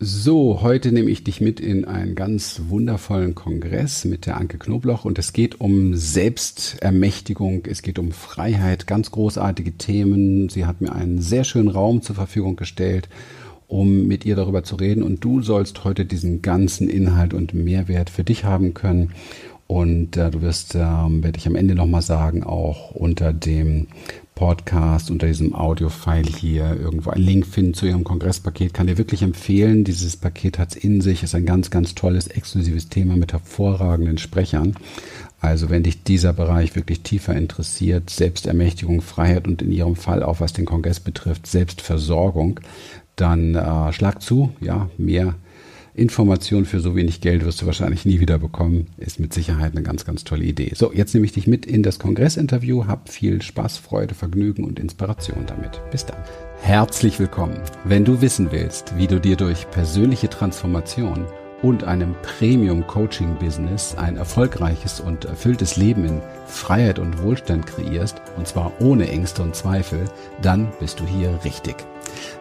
So, heute nehme ich dich mit in einen ganz wundervollen Kongress mit der Anke Knobloch und es geht um Selbstermächtigung, es geht um Freiheit, ganz großartige Themen. Sie hat mir einen sehr schönen Raum zur Verfügung gestellt, um mit ihr darüber zu reden und du sollst heute diesen ganzen Inhalt und Mehrwert für dich haben können. Und äh, du wirst, ähm, werde ich am Ende nochmal sagen, auch unter dem Podcast, unter diesem Audio-File hier irgendwo einen Link finden zu ihrem Kongresspaket. Kann dir wirklich empfehlen. Dieses Paket hat es in sich, ist ein ganz, ganz tolles, exklusives Thema mit hervorragenden Sprechern. Also wenn dich dieser Bereich wirklich tiefer interessiert, Selbstermächtigung, Freiheit und in ihrem Fall auch was den Kongress betrifft, Selbstversorgung, dann äh, schlag zu, ja, mehr Information für so wenig Geld wirst du wahrscheinlich nie wieder bekommen. Ist mit Sicherheit eine ganz, ganz tolle Idee. So, jetzt nehme ich dich mit in das Kongressinterview. Hab viel Spaß, Freude, Vergnügen und Inspiration damit. Bis dann. Herzlich willkommen. Wenn du wissen willst, wie du dir durch persönliche Transformation und einem Premium-Coaching-Business ein erfolgreiches und erfülltes Leben in Freiheit und Wohlstand kreierst, und zwar ohne Ängste und Zweifel, dann bist du hier richtig.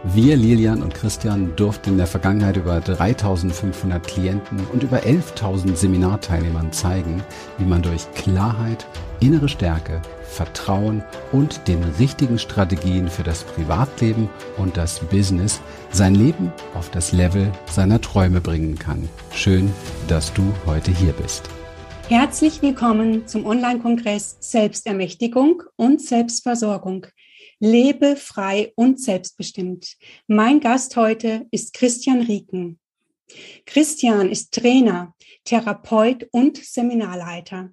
Wir, Lilian und Christian, durften in der Vergangenheit über 3500 Klienten und über 11.000 Seminarteilnehmern zeigen, wie man durch Klarheit, innere Stärke, Vertrauen und den richtigen Strategien für das Privatleben und das Business sein Leben auf das Level seiner Träume bringen kann. Schön, dass du heute hier bist. Herzlich willkommen zum Online-Kongress Selbstermächtigung und Selbstversorgung. Lebe frei und selbstbestimmt. Mein Gast heute ist Christian Rieken. Christian ist Trainer, Therapeut und Seminarleiter.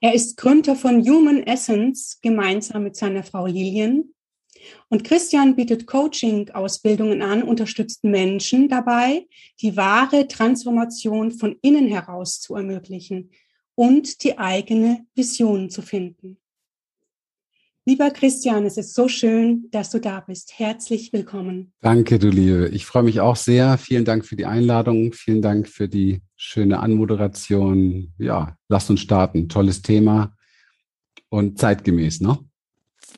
Er ist Gründer von Human Essence gemeinsam mit seiner Frau Lilian. Und Christian bietet Coaching-Ausbildungen an, unterstützt Menschen dabei, die wahre Transformation von innen heraus zu ermöglichen und die eigene Vision zu finden. Lieber Christian, es ist so schön, dass du da bist. Herzlich willkommen. Danke, du Liebe. Ich freue mich auch sehr. Vielen Dank für die Einladung. Vielen Dank für die schöne Anmoderation. Ja, lass uns starten. Tolles Thema und zeitgemäß, ne?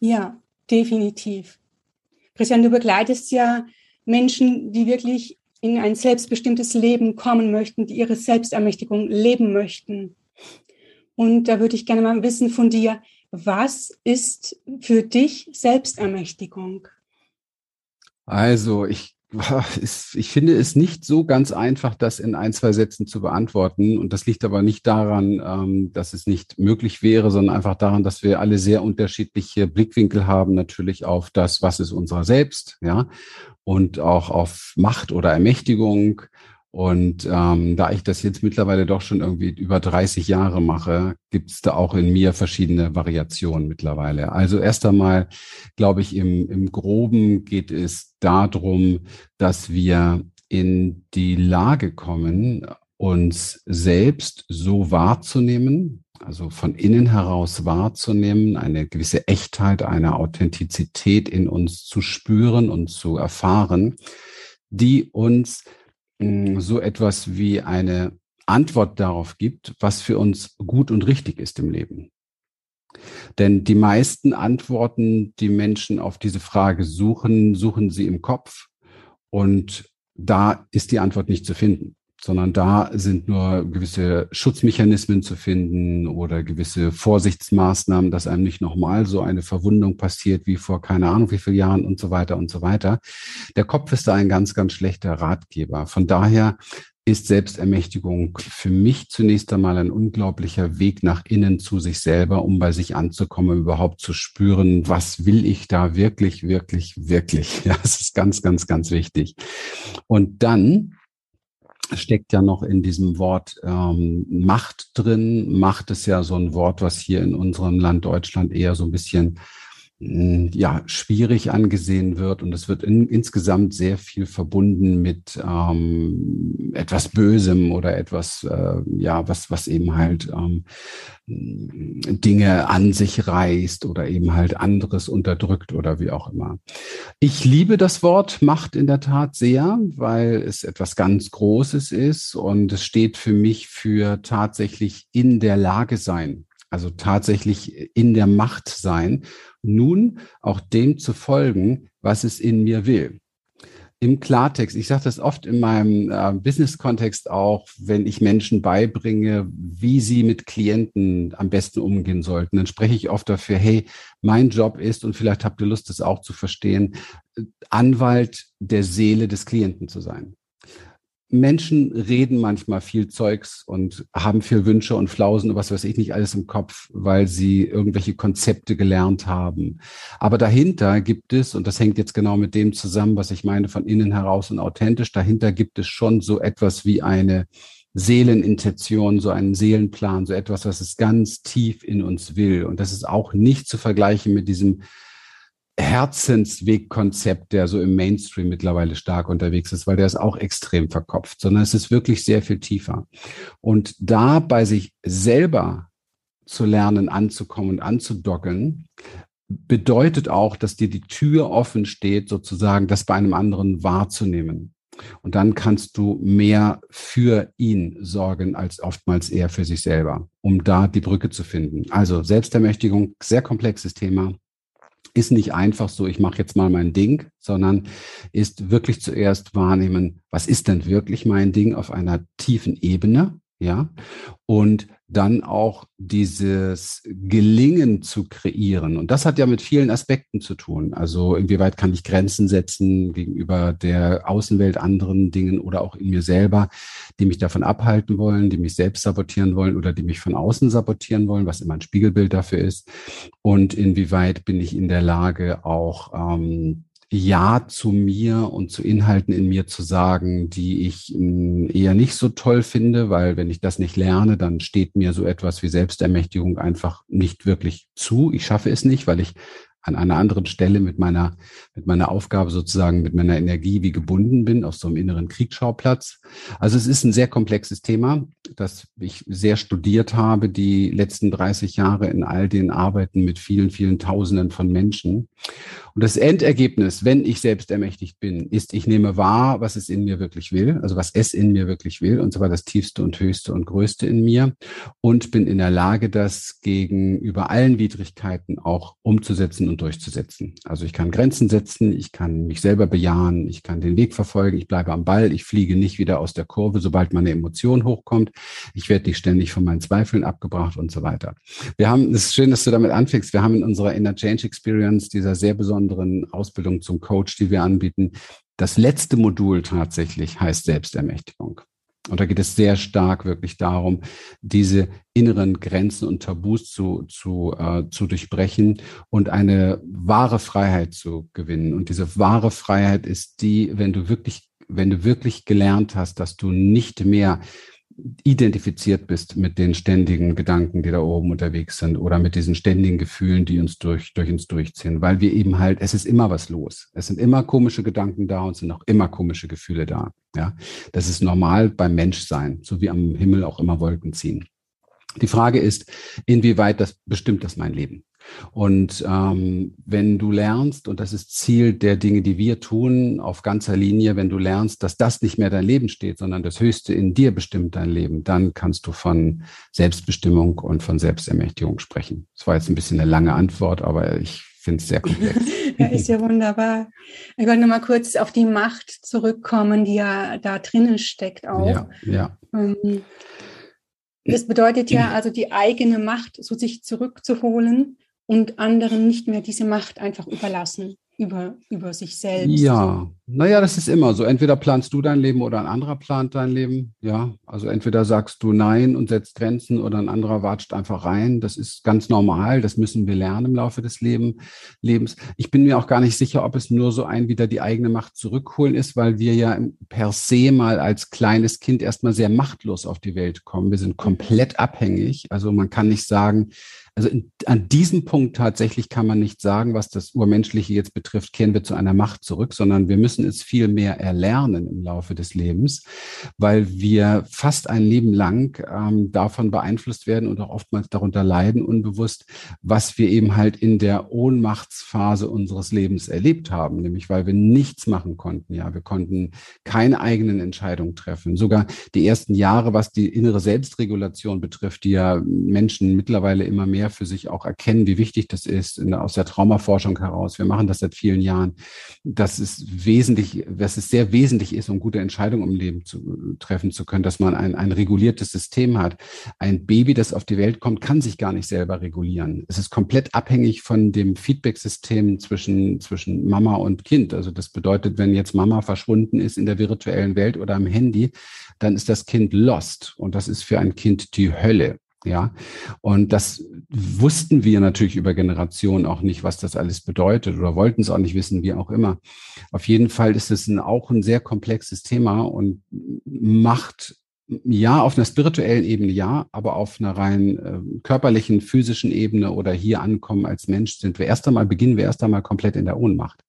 Ja, definitiv. Christian, du begleitest ja Menschen, die wirklich in ein selbstbestimmtes Leben kommen möchten, die ihre Selbstermächtigung leben möchten. Und da würde ich gerne mal wissen von dir, was ist für dich Selbstermächtigung? Also, ich, ich finde es nicht so ganz einfach, das in ein, zwei Sätzen zu beantworten. Und das liegt aber nicht daran, ähm, dass es nicht möglich wäre, sondern einfach daran, dass wir alle sehr unterschiedliche Blickwinkel haben, natürlich auf das, was ist unser Selbst, ja, und auch auf Macht oder Ermächtigung und ähm, da ich das jetzt mittlerweile doch schon irgendwie über 30 Jahre mache, gibt es da auch in mir verschiedene Variationen mittlerweile. Also erst einmal, glaube ich, im, im groben geht es darum, dass wir in die Lage kommen, uns selbst so wahrzunehmen, also von innen heraus wahrzunehmen, eine gewisse Echtheit, eine Authentizität in uns zu spüren und zu erfahren, die uns so etwas wie eine Antwort darauf gibt, was für uns gut und richtig ist im Leben. Denn die meisten Antworten, die Menschen auf diese Frage suchen, suchen sie im Kopf und da ist die Antwort nicht zu finden sondern da sind nur gewisse Schutzmechanismen zu finden oder gewisse Vorsichtsmaßnahmen, dass einem nicht nochmal so eine Verwundung passiert wie vor keine Ahnung wie vielen Jahren und so weiter und so weiter. Der Kopf ist da ein ganz, ganz schlechter Ratgeber. Von daher ist Selbstermächtigung für mich zunächst einmal ein unglaublicher Weg nach innen zu sich selber, um bei sich anzukommen, überhaupt zu spüren, was will ich da wirklich, wirklich, wirklich. Ja, das ist ganz, ganz, ganz wichtig. Und dann steckt ja noch in diesem Wort ähm, Macht drin. Macht ist ja so ein Wort, was hier in unserem Land Deutschland eher so ein bisschen ja, schwierig angesehen wird und es wird in, insgesamt sehr viel verbunden mit ähm, etwas Bösem oder etwas, äh, ja, was, was eben halt ähm, Dinge an sich reißt oder eben halt anderes unterdrückt oder wie auch immer. Ich liebe das Wort Macht in der Tat sehr, weil es etwas ganz Großes ist und es steht für mich für tatsächlich in der Lage sein also tatsächlich in der Macht sein, nun auch dem zu folgen, was es in mir will. im Klartext, ich sage das oft in meinem äh, Business-Kontext auch, wenn ich Menschen beibringe, wie sie mit Klienten am besten umgehen sollten, dann spreche ich oft dafür, hey, mein Job ist, und vielleicht habt ihr Lust, das auch zu verstehen, Anwalt der Seele des Klienten zu sein. Menschen reden manchmal viel Zeugs und haben viel Wünsche und Flausen und was weiß ich nicht alles im Kopf, weil sie irgendwelche Konzepte gelernt haben. Aber dahinter gibt es, und das hängt jetzt genau mit dem zusammen, was ich meine, von innen heraus und authentisch, dahinter gibt es schon so etwas wie eine Seelenintention, so einen Seelenplan, so etwas, was es ganz tief in uns will. Und das ist auch nicht zu vergleichen mit diesem Herzenswegkonzept, der so im Mainstream mittlerweile stark unterwegs ist, weil der ist auch extrem verkopft, sondern es ist wirklich sehr viel tiefer. Und da bei sich selber zu lernen, anzukommen und anzudocken, bedeutet auch, dass dir die Tür offen steht, sozusagen das bei einem anderen wahrzunehmen. Und dann kannst du mehr für ihn sorgen als oftmals eher für sich selber, um da die Brücke zu finden. Also Selbstermächtigung, sehr komplexes Thema ist nicht einfach so, ich mache jetzt mal mein Ding, sondern ist wirklich zuerst wahrnehmen, was ist denn wirklich mein Ding auf einer tiefen Ebene, ja, und dann auch dieses Gelingen zu kreieren. Und das hat ja mit vielen Aspekten zu tun. Also inwieweit kann ich Grenzen setzen gegenüber der Außenwelt, anderen Dingen oder auch in mir selber, die mich davon abhalten wollen, die mich selbst sabotieren wollen oder die mich von außen sabotieren wollen, was immer ein Spiegelbild dafür ist. Und inwieweit bin ich in der Lage, auch ähm, ja zu mir und zu Inhalten in mir zu sagen, die ich hm, eher nicht so toll finde, weil wenn ich das nicht lerne, dann steht mir so etwas wie Selbstermächtigung einfach nicht wirklich zu. Ich schaffe es nicht, weil ich an einer anderen Stelle mit meiner, mit meiner Aufgabe sozusagen, mit meiner Energie wie gebunden bin auf so einem inneren Kriegsschauplatz. Also es ist ein sehr komplexes Thema, das ich sehr studiert habe, die letzten 30 Jahre in all den Arbeiten mit vielen, vielen Tausenden von Menschen. Und das Endergebnis, wenn ich selbst ermächtigt bin, ist, ich nehme wahr, was es in mir wirklich will, also was es in mir wirklich will, und zwar das tiefste und höchste und größte in mir, und bin in der Lage, das gegenüber allen Widrigkeiten auch umzusetzen und durchzusetzen. Also ich kann Grenzen setzen, ich kann mich selber bejahen, ich kann den Weg verfolgen, ich bleibe am Ball, ich fliege nicht wieder aus der Kurve, sobald meine Emotion hochkommt, ich werde nicht ständig von meinen Zweifeln abgebracht und so weiter. Wir haben, es ist schön, dass du damit anfängst, wir haben in unserer Inner Change Experience, dieser sehr besonderen besonderen Ausbildung zum Coach, die wir anbieten. Das letzte Modul tatsächlich heißt Selbstermächtigung. Und da geht es sehr stark wirklich darum, diese inneren Grenzen und Tabus zu, zu, äh, zu durchbrechen und eine wahre Freiheit zu gewinnen. Und diese wahre Freiheit ist die, wenn du wirklich, wenn du wirklich gelernt hast, dass du nicht mehr identifiziert bist mit den ständigen Gedanken, die da oben unterwegs sind oder mit diesen ständigen Gefühlen, die uns durch, durch uns durchziehen, weil wir eben halt, es ist immer was los. Es sind immer komische Gedanken da und sind auch immer komische Gefühle da. Ja, das ist normal beim Menschsein, so wie am Himmel auch immer Wolken ziehen. Die Frage ist, inwieweit das bestimmt das mein Leben? Und ähm, wenn du lernst, und das ist Ziel der Dinge, die wir tun, auf ganzer Linie, wenn du lernst, dass das nicht mehr dein Leben steht, sondern das Höchste in dir bestimmt dein Leben, dann kannst du von Selbstbestimmung und von Selbstermächtigung sprechen. Das war jetzt ein bisschen eine lange Antwort, aber ich finde es sehr komplex. ja, ist ja wunderbar. Ich wollte noch mal kurz auf die Macht zurückkommen, die ja da drinnen steckt auch. Ja, ja. Ähm, das bedeutet ja also die eigene Macht so sich zurückzuholen und anderen nicht mehr diese Macht einfach überlassen über, über sich selbst. Ja, naja, das ist immer so. Entweder planst du dein Leben oder ein anderer plant dein Leben. Ja, also entweder sagst du Nein und setzt Grenzen oder ein anderer watscht einfach rein. Das ist ganz normal. Das müssen wir lernen im Laufe des Leben, Lebens. Ich bin mir auch gar nicht sicher, ob es nur so ein wieder die eigene Macht zurückholen ist, weil wir ja per se mal als kleines Kind erstmal sehr machtlos auf die Welt kommen. Wir sind komplett abhängig. Also man kann nicht sagen, also in, an diesem Punkt tatsächlich kann man nicht sagen, was das Urmenschliche jetzt betrifft, kehren wir zu einer Macht zurück, sondern wir müssen es viel mehr erlernen im Laufe des Lebens, weil wir fast ein Leben lang ähm, davon beeinflusst werden und auch oftmals darunter leiden, unbewusst, was wir eben halt in der Ohnmachtsphase unseres Lebens erlebt haben, nämlich weil wir nichts machen konnten. Ja, wir konnten keine eigenen Entscheidungen treffen. Sogar die ersten Jahre, was die innere Selbstregulation betrifft, die ja Menschen mittlerweile immer mehr für sich auch erkennen, wie wichtig das ist in, aus der Traumaforschung heraus. Wir machen das seit vielen Jahren, dass es wesentlich, dass es sehr wesentlich ist, um gute Entscheidungen im Leben zu treffen zu können, dass man ein, ein reguliertes System hat. Ein Baby, das auf die Welt kommt, kann sich gar nicht selber regulieren. Es ist komplett abhängig von dem Feedback-System zwischen, zwischen Mama und Kind. Also das bedeutet, wenn jetzt Mama verschwunden ist in der virtuellen Welt oder am Handy, dann ist das Kind lost. Und das ist für ein Kind die Hölle. Ja, und das wussten wir natürlich über Generationen auch nicht, was das alles bedeutet oder wollten es auch nicht wissen, wie auch immer. Auf jeden Fall ist es ein, auch ein sehr komplexes Thema und macht ja, auf einer spirituellen Ebene ja, aber auf einer rein äh, körperlichen, physischen Ebene oder hier ankommen als Mensch sind wir erst einmal, beginnen wir erst einmal komplett in der Ohnmacht.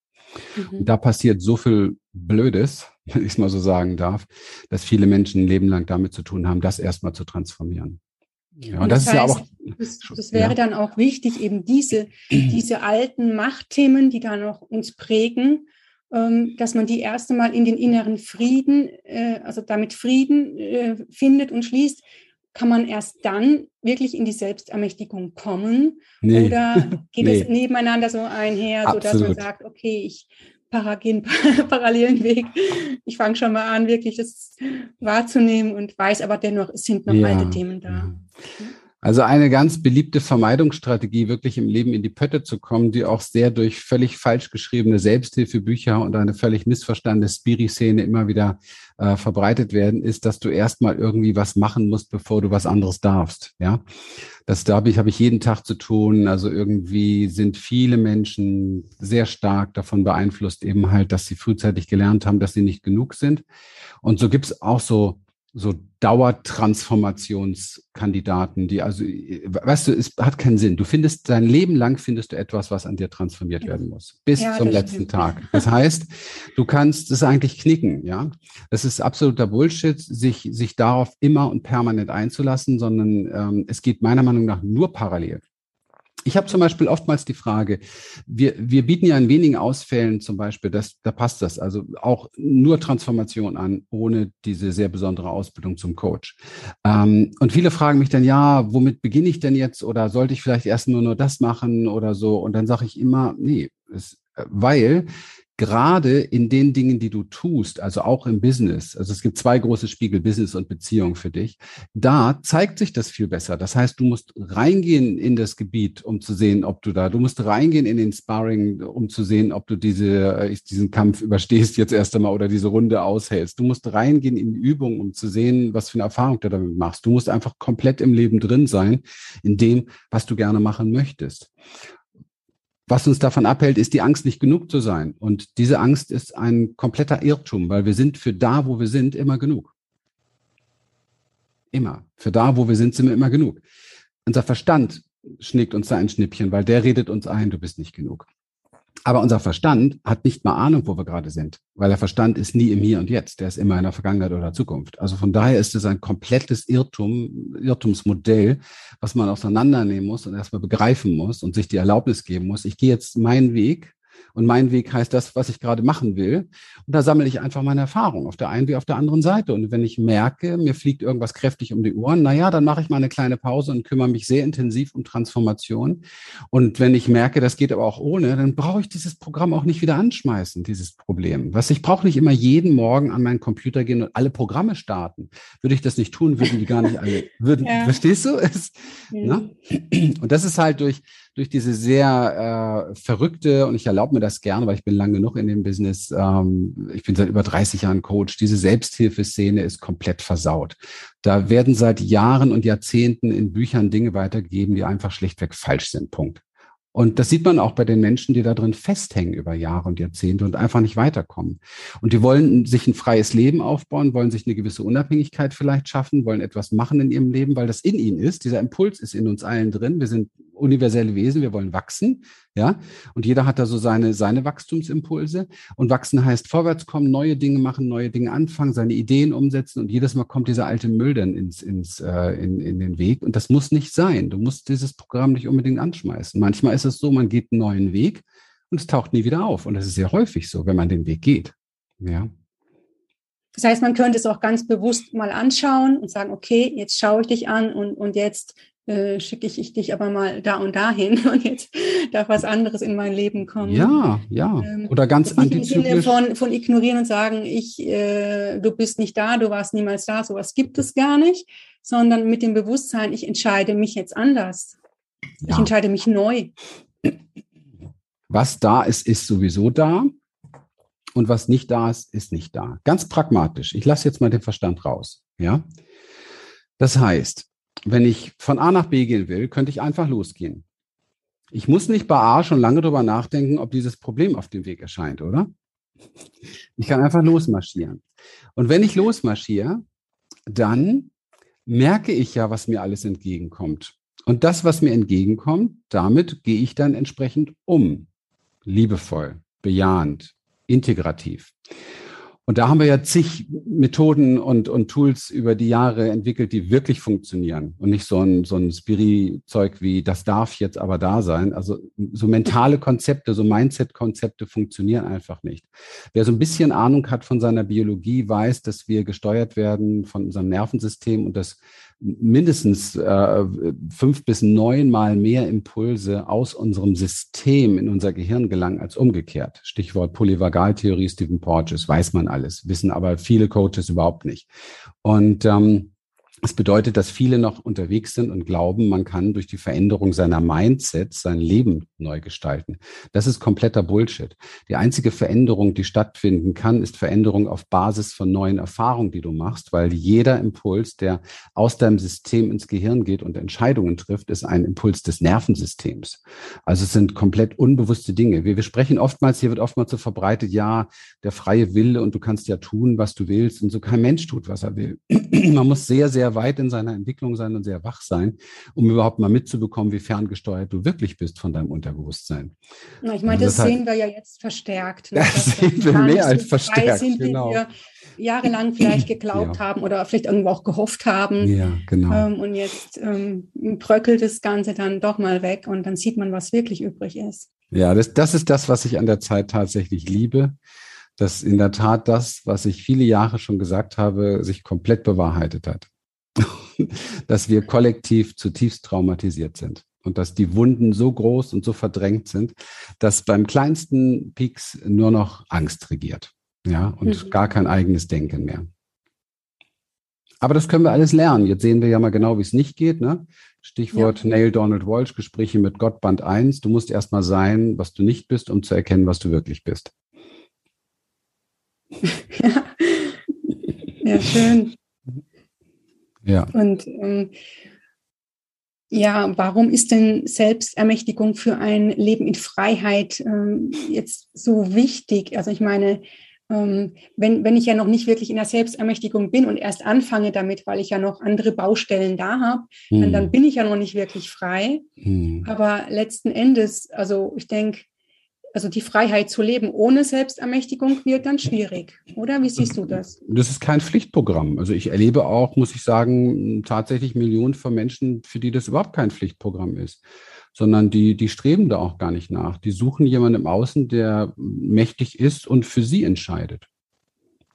Mhm. da passiert so viel Blödes, wenn ich es mal so sagen darf, dass viele Menschen ein Leben lang damit zu tun haben, das erstmal zu transformieren. Ja, und das, das heißt, ja auch. Das, das wäre ja. dann auch wichtig, eben diese, diese alten Machtthemen, die da noch uns prägen, ähm, dass man die erste Mal in den inneren Frieden, äh, also damit Frieden äh, findet und schließt, kann man erst dann wirklich in die Selbstermächtigung kommen? Nee. Oder geht nee. es nebeneinander so einher, sodass Absolut. man sagt, okay, ich gehe parallelen Weg. Ich fange schon mal an, wirklich das wahrzunehmen und weiß aber dennoch, es sind noch ja. alte Themen da. Also eine ganz beliebte Vermeidungsstrategie, wirklich im Leben in die Pötte zu kommen, die auch sehr durch völlig falsch geschriebene Selbsthilfebücher und eine völlig missverstandene Spiri-Szene immer wieder äh, verbreitet werden, ist, dass du erstmal irgendwie was machen musst, bevor du was anderes darfst. Ja, das da habe ich, habe ich jeden Tag zu tun. Also irgendwie sind viele Menschen sehr stark davon beeinflusst, eben halt, dass sie frühzeitig gelernt haben, dass sie nicht genug sind. Und so gibt es auch so so Dauertransformationskandidaten, die also, weißt du, es hat keinen Sinn. Du findest dein Leben lang findest du etwas, was an dir transformiert werden muss, bis ja, zum letzten stimmt. Tag. Das heißt, du kannst es eigentlich knicken, ja. Das ist absoluter Bullshit, sich sich darauf immer und permanent einzulassen, sondern ähm, es geht meiner Meinung nach nur parallel. Ich habe zum Beispiel oftmals die Frage, wir, wir bieten ja in wenigen Ausfällen zum Beispiel, das, da passt das, also auch nur Transformation an, ohne diese sehr besondere Ausbildung zum Coach. Ähm, und viele fragen mich dann, ja, womit beginne ich denn jetzt oder sollte ich vielleicht erst nur nur das machen oder so? Und dann sage ich immer, nee, es, weil gerade in den Dingen, die du tust, also auch im Business, also es gibt zwei große Spiegel, Business und Beziehung für dich, da zeigt sich das viel besser. Das heißt, du musst reingehen in das Gebiet, um zu sehen, ob du da, du musst reingehen in den Sparring, um zu sehen, ob du diese, äh, diesen Kampf überstehst jetzt erst einmal oder diese Runde aushältst. Du musst reingehen in die Übung, um zu sehen, was für eine Erfahrung du damit machst. Du musst einfach komplett im Leben drin sein, in dem, was du gerne machen möchtest. Was uns davon abhält, ist die Angst, nicht genug zu sein. Und diese Angst ist ein kompletter Irrtum, weil wir sind für da, wo wir sind, immer genug. Immer. Für da, wo wir sind, sind wir immer genug. Unser Verstand schnickt uns da ein Schnippchen, weil der redet uns ein, du bist nicht genug. Aber unser Verstand hat nicht mal Ahnung, wo wir gerade sind, weil der Verstand ist nie im Hier und Jetzt, der ist immer in der Vergangenheit oder Zukunft. Also von daher ist es ein komplettes Irrtum, Irrtumsmodell, was man auseinandernehmen muss und erstmal begreifen muss und sich die Erlaubnis geben muss. Ich gehe jetzt meinen Weg und mein Weg heißt das, was ich gerade machen will. Und da sammle ich einfach meine Erfahrung auf der einen wie auf der anderen Seite. Und wenn ich merke, mir fliegt irgendwas kräftig um die Ohren, naja, dann mache ich mal eine kleine Pause und kümmere mich sehr intensiv um Transformation. Und wenn ich merke, das geht aber auch ohne, dann brauche ich dieses Programm auch nicht wieder anschmeißen, dieses Problem. Was ich brauche nicht immer jeden Morgen an meinen Computer gehen und alle Programme starten. Würde ich das nicht tun, würden die gar nicht alle, würden, ja. verstehst du? Es, mhm. Und das ist halt durch, durch diese sehr äh, verrückte, und ich erlaube mir das gerne, weil ich bin lang genug in dem Business, ähm, ich bin seit über 30 Jahren Coach, diese Selbsthilfeszene ist komplett versaut. Da werden seit Jahren und Jahrzehnten in Büchern Dinge weitergegeben, die einfach schlichtweg falsch sind. Punkt. Und das sieht man auch bei den Menschen, die da drin festhängen über Jahre und Jahrzehnte und einfach nicht weiterkommen. Und die wollen sich ein freies Leben aufbauen, wollen sich eine gewisse Unabhängigkeit vielleicht schaffen, wollen etwas machen in ihrem Leben, weil das in ihnen ist. Dieser Impuls ist in uns allen drin. Wir sind universelle Wesen, wir wollen wachsen, ja. Und jeder hat da so seine, seine Wachstumsimpulse. Und wachsen heißt vorwärts kommen, neue Dinge machen, neue Dinge anfangen, seine Ideen umsetzen. Und jedes Mal kommt dieser alte Müll dann ins, ins, äh, in, in den Weg. Und das muss nicht sein. Du musst dieses Programm nicht unbedingt anschmeißen. Manchmal ist es so, man geht einen neuen Weg und es taucht nie wieder auf. Und das ist sehr häufig so, wenn man den Weg geht. Ja. Das heißt, man könnte es auch ganz bewusst mal anschauen und sagen, okay, jetzt schaue ich dich an und, und jetzt äh, schicke ich, ich dich aber mal da und dahin und jetzt darf was anderes in mein Leben kommen. Ja, ja. Ähm, Oder ganz antizyklisch. Von, von ignorieren und sagen, ich, äh, du bist nicht da, du warst niemals da, sowas gibt es gar nicht, sondern mit dem Bewusstsein, ich entscheide mich jetzt anders. Ja. Ich entscheide mich neu. Was da ist, ist sowieso da. Und was nicht da ist, ist nicht da. Ganz pragmatisch. Ich lasse jetzt mal den Verstand raus. Ja. Das heißt, wenn ich von A nach B gehen will, könnte ich einfach losgehen. Ich muss nicht bei A schon lange darüber nachdenken, ob dieses Problem auf dem Weg erscheint, oder? Ich kann einfach losmarschieren. Und wenn ich losmarschiere, dann merke ich ja, was mir alles entgegenkommt. Und das, was mir entgegenkommt, damit gehe ich dann entsprechend um. Liebevoll, bejahend, integrativ. Und da haben wir ja zig Methoden und, und Tools über die Jahre entwickelt, die wirklich funktionieren und nicht so ein, so ein Spiri-Zeug wie, das darf jetzt aber da sein. Also so mentale Konzepte, so Mindset-Konzepte funktionieren einfach nicht. Wer so ein bisschen Ahnung hat von seiner Biologie, weiß, dass wir gesteuert werden von unserem Nervensystem und das mindestens äh, fünf bis neunmal mehr Impulse aus unserem System in unser Gehirn gelangen als umgekehrt. Stichwort Polyvagaltheorie Stephen Porges, weiß man alles, wissen aber viele Coaches überhaupt nicht. Und ähm, das bedeutet, dass viele noch unterwegs sind und glauben, man kann durch die Veränderung seiner Mindset sein Leben neu gestalten. Das ist kompletter Bullshit. Die einzige Veränderung, die stattfinden kann, ist Veränderung auf Basis von neuen Erfahrungen, die du machst, weil jeder Impuls, der aus deinem System ins Gehirn geht und Entscheidungen trifft, ist ein Impuls des Nervensystems. Also es sind komplett unbewusste Dinge. Wir, wir sprechen oftmals, hier wird oftmals so verbreitet, ja, der freie Wille und du kannst ja tun, was du willst und so kein Mensch tut, was er will. man muss sehr, sehr sehr weit in seiner Entwicklung sein und sehr wach sein, um überhaupt mal mitzubekommen, wie ferngesteuert du wirklich bist von deinem Unterbewusstsein. Na, ich meine, also das, das, sehen wir ja jetzt verstärkt. Ne? Das sehen wir mehr als verstärkt. Sind, genau. wir jahrelang vielleicht geglaubt ja. haben oder vielleicht irgendwo auch gehofft haben. Ja, genau. Ähm, und jetzt ähm, bröckelt das Ganze dann doch mal weg und dann sieht man, was wirklich übrig ist. Ja, das, das ist das, was ich an der Zeit tatsächlich liebe dass in der Tat das, was ich viele Jahre schon gesagt habe, sich komplett bewahrheitet hat. Dass wir kollektiv zutiefst traumatisiert sind und dass die Wunden so groß und so verdrängt sind, dass beim kleinsten Peaks nur noch Angst regiert. Ja, und mhm. gar kein eigenes Denken mehr. Aber das können wir alles lernen. Jetzt sehen wir ja mal genau, wie es nicht geht. Ne? Stichwort ja. Neil Donald Walsh, Gespräche mit Gott, Band 1. Du musst erst mal sein, was du nicht bist, um zu erkennen, was du wirklich bist. ja. ja, schön. Ja. Und ähm, ja, warum ist denn Selbstermächtigung für ein Leben in Freiheit ähm, jetzt so wichtig? Also ich meine, ähm, wenn, wenn ich ja noch nicht wirklich in der Selbstermächtigung bin und erst anfange damit, weil ich ja noch andere Baustellen da habe, hm. dann, dann bin ich ja noch nicht wirklich frei. Hm. Aber letzten Endes, also ich denke, also die Freiheit zu leben ohne Selbstermächtigung wird dann schwierig, oder? Wie siehst du das? Das ist kein Pflichtprogramm. Also ich erlebe auch, muss ich sagen, tatsächlich Millionen von Menschen, für die das überhaupt kein Pflichtprogramm ist, sondern die, die streben da auch gar nicht nach. Die suchen jemanden im Außen, der mächtig ist und für sie entscheidet.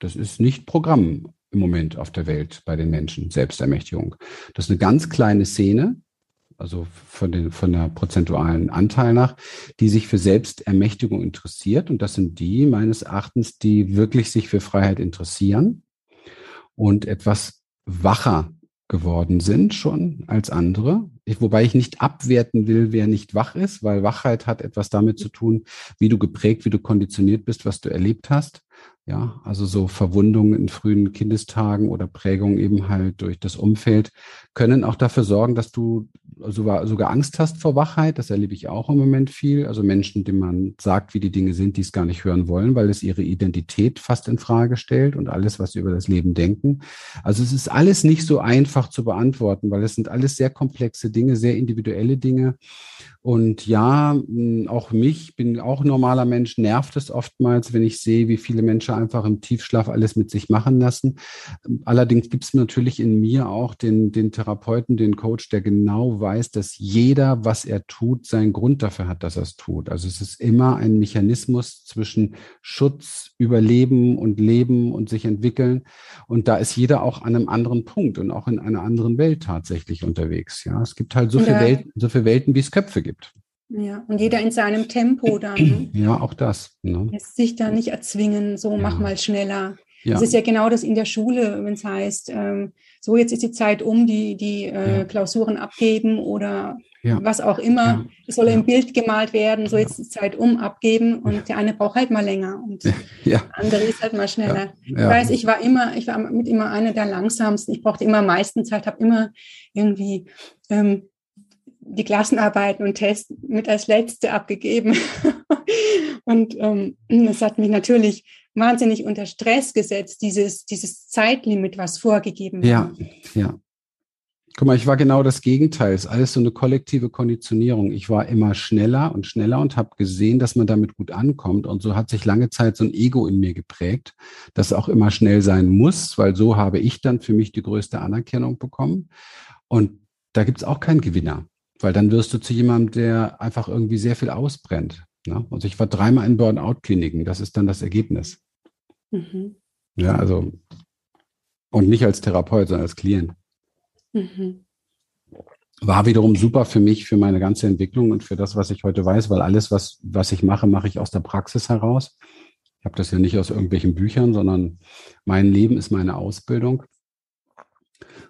Das ist nicht Programm im Moment auf der Welt bei den Menschen, Selbstermächtigung. Das ist eine ganz kleine Szene, also von, den, von der prozentualen Anteil nach, die sich für Selbstermächtigung interessiert. Und das sind die meines Erachtens, die wirklich sich für Freiheit interessieren und etwas wacher geworden sind schon als andere. Ich, wobei ich nicht abwerten will, wer nicht wach ist, weil Wachheit hat etwas damit zu tun, wie du geprägt, wie du konditioniert bist, was du erlebt hast. Ja, also so Verwundungen in frühen Kindestagen oder Prägungen eben halt durch das Umfeld können auch dafür sorgen, dass du sogar, sogar Angst hast vor Wachheit. Das erlebe ich auch im Moment viel. Also Menschen, denen man sagt, wie die Dinge sind, die es gar nicht hören wollen, weil es ihre Identität fast in Frage stellt und alles, was sie über das Leben denken. Also es ist alles nicht so einfach zu beantworten, weil es sind alles sehr komplexe Dinge, sehr individuelle Dinge. Und ja, auch mich, bin auch normaler Mensch, nervt es oftmals, wenn ich sehe, wie viele Menschen einfach im Tiefschlaf alles mit sich machen lassen. Allerdings gibt es natürlich in mir auch den, den Therapeuten, den Coach, der genau weiß, dass jeder, was er tut, seinen Grund dafür hat, dass er es tut. Also es ist immer ein Mechanismus zwischen Schutz, Überleben und Leben und sich entwickeln. Und da ist jeder auch an einem anderen Punkt und auch in einer anderen Welt tatsächlich unterwegs. Ja, es gibt halt so viele Welten, so viele Welten, wie es Köpfe gibt. Ja, und jeder in seinem Tempo dann. Ne? Ja, auch das. Ne? Lässt sich da nicht erzwingen, so ja. mach mal schneller. Ja. Das ist ja genau das in der Schule, wenn es heißt, ähm, so jetzt ist die Zeit um, die, die äh, ja. Klausuren abgeben oder ja. was auch immer. Es soll ein Bild gemalt werden, so jetzt ist die Zeit um, abgeben und der eine braucht halt mal länger und der andere ist halt mal schneller. Ich weiß, ich war immer, ich war mit immer einer der langsamsten. Ich brauchte immer am meisten Zeit, habe immer irgendwie ähm, die Klassenarbeiten und Tests mit als letzte abgegeben. und ähm, das hat mich natürlich wahnsinnig unter Stress gesetzt, dieses, dieses Zeitlimit, was vorgegeben war. Ja, ja. Guck mal, ich war genau das Gegenteil. Es ist alles so eine kollektive Konditionierung. Ich war immer schneller und schneller und habe gesehen, dass man damit gut ankommt. Und so hat sich lange Zeit so ein Ego in mir geprägt, das auch immer schnell sein muss, weil so habe ich dann für mich die größte Anerkennung bekommen. Und da gibt es auch keinen Gewinner. Weil dann wirst du zu jemandem, der einfach irgendwie sehr viel ausbrennt. Ne? Also ich war dreimal in Burnout-Kliniken. Das ist dann das Ergebnis. Mhm. Ja, also und nicht als Therapeut, sondern als Klient. Mhm. War wiederum super für mich, für meine ganze Entwicklung und für das, was ich heute weiß, weil alles, was, was ich mache, mache ich aus der Praxis heraus. Ich habe das ja nicht aus irgendwelchen Büchern, sondern mein Leben ist meine Ausbildung.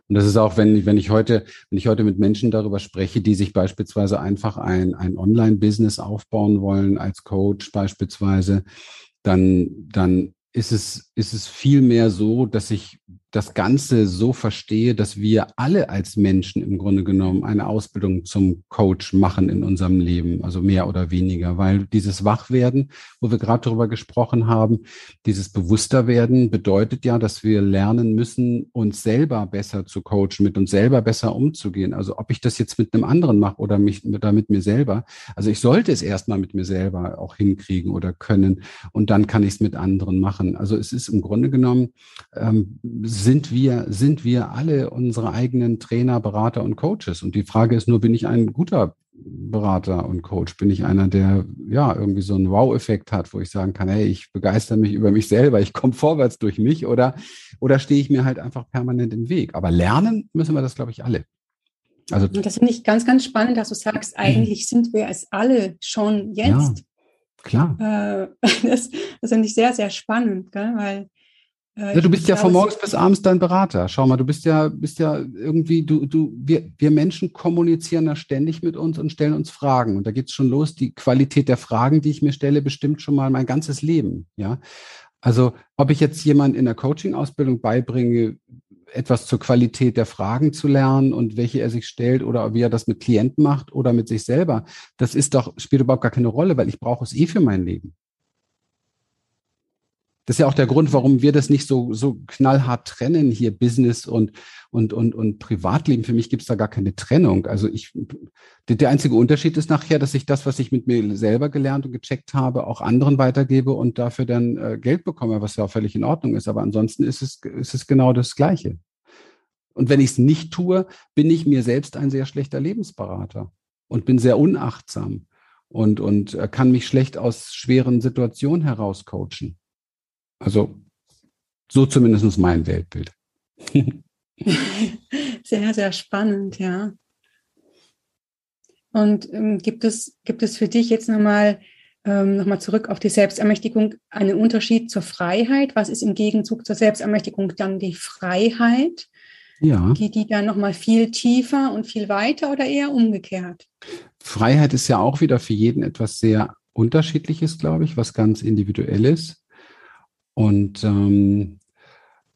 Und das ist auch, wenn, wenn ich heute, wenn ich heute mit Menschen darüber spreche, die sich beispielsweise einfach ein, ein Online-Business aufbauen wollen als Coach beispielsweise, dann, dann ist es, ist es viel mehr so, dass ich das Ganze so verstehe, dass wir alle als Menschen im Grunde genommen eine Ausbildung zum Coach machen in unserem Leben, also mehr oder weniger, weil dieses Wachwerden, wo wir gerade darüber gesprochen haben, dieses Bewussterwerden bedeutet ja, dass wir lernen müssen, uns selber besser zu coachen, mit uns selber besser umzugehen. Also ob ich das jetzt mit einem anderen mache oder mich da mit mir selber. Also ich sollte es erstmal mit mir selber auch hinkriegen oder können und dann kann ich es mit anderen machen. Also es ist im Grunde genommen ähm, sind wir, sind wir alle unsere eigenen Trainer, Berater und Coaches. Und die Frage ist nur, bin ich ein guter Berater und Coach? Bin ich einer, der ja irgendwie so einen Wow-Effekt hat, wo ich sagen kann, hey, ich begeister mich über mich selber, ich komme vorwärts durch mich oder, oder stehe ich mir halt einfach permanent im Weg? Aber lernen müssen wir das, glaube ich, alle. Also, das finde ich ganz, ganz spannend, dass du sagst, eigentlich sind wir es alle schon jetzt. Ja, klar. Äh, das, das finde ich sehr, sehr spannend, gell? weil ja, du bist ja von morgens bis abends dein Berater. Schau mal, du bist ja, bist ja irgendwie, du, du, wir, wir Menschen kommunizieren da ständig mit uns und stellen uns Fragen. Und da geht's schon los. Die Qualität der Fragen, die ich mir stelle, bestimmt schon mal mein ganzes Leben. Ja. Also, ob ich jetzt jemand in der Coaching-Ausbildung beibringe, etwas zur Qualität der Fragen zu lernen und welche er sich stellt oder wie er das mit Klienten macht oder mit sich selber, das ist doch, spielt überhaupt gar keine Rolle, weil ich brauche es eh für mein Leben. Das ist ja auch der Grund, warum wir das nicht so, so knallhart trennen, hier Business und, und, und, und Privatleben. Für mich gibt es da gar keine Trennung. Also ich, der einzige Unterschied ist nachher, dass ich das, was ich mit mir selber gelernt und gecheckt habe, auch anderen weitergebe und dafür dann äh, Geld bekomme, was ja auch völlig in Ordnung ist. Aber ansonsten ist es, ist es genau das Gleiche. Und wenn ich es nicht tue, bin ich mir selbst ein sehr schlechter Lebensberater und bin sehr unachtsam und, und äh, kann mich schlecht aus schweren Situationen heraus coachen. Also so zumindest mein Weltbild. sehr, sehr spannend, ja. Und ähm, gibt, es, gibt es für dich jetzt nochmal ähm, noch zurück auf die Selbstermächtigung einen Unterschied zur Freiheit? Was ist im Gegenzug zur Selbstermächtigung dann die Freiheit? Ja. Geht die dann nochmal viel tiefer und viel weiter oder eher umgekehrt? Freiheit ist ja auch wieder für jeden etwas sehr Unterschiedliches, glaube ich, was ganz Individuelles. Und ähm,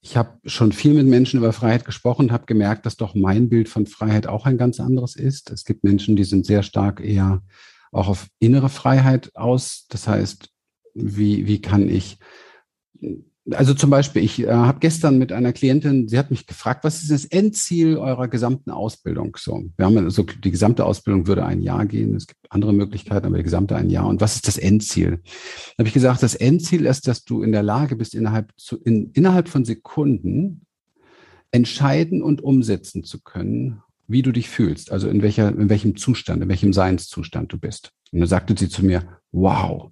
ich habe schon viel mit Menschen über Freiheit gesprochen, habe gemerkt, dass doch mein Bild von Freiheit auch ein ganz anderes ist. Es gibt Menschen, die sind sehr stark eher auch auf innere Freiheit aus. Das heißt, wie, wie kann ich also zum Beispiel, ich äh, habe gestern mit einer Klientin, sie hat mich gefragt, was ist das Endziel eurer gesamten Ausbildung? So, wir haben also die gesamte Ausbildung würde ein Jahr gehen. Es gibt andere Möglichkeiten, aber die gesamte ein Jahr. Und was ist das Endziel? Da habe ich gesagt, das Endziel ist, dass du in der Lage bist, innerhalb zu, in, innerhalb von Sekunden entscheiden und umsetzen zu können, wie du dich fühlst, also in welcher, in welchem Zustand, in welchem Seinszustand du bist. Und dann sagte sie zu mir, wow,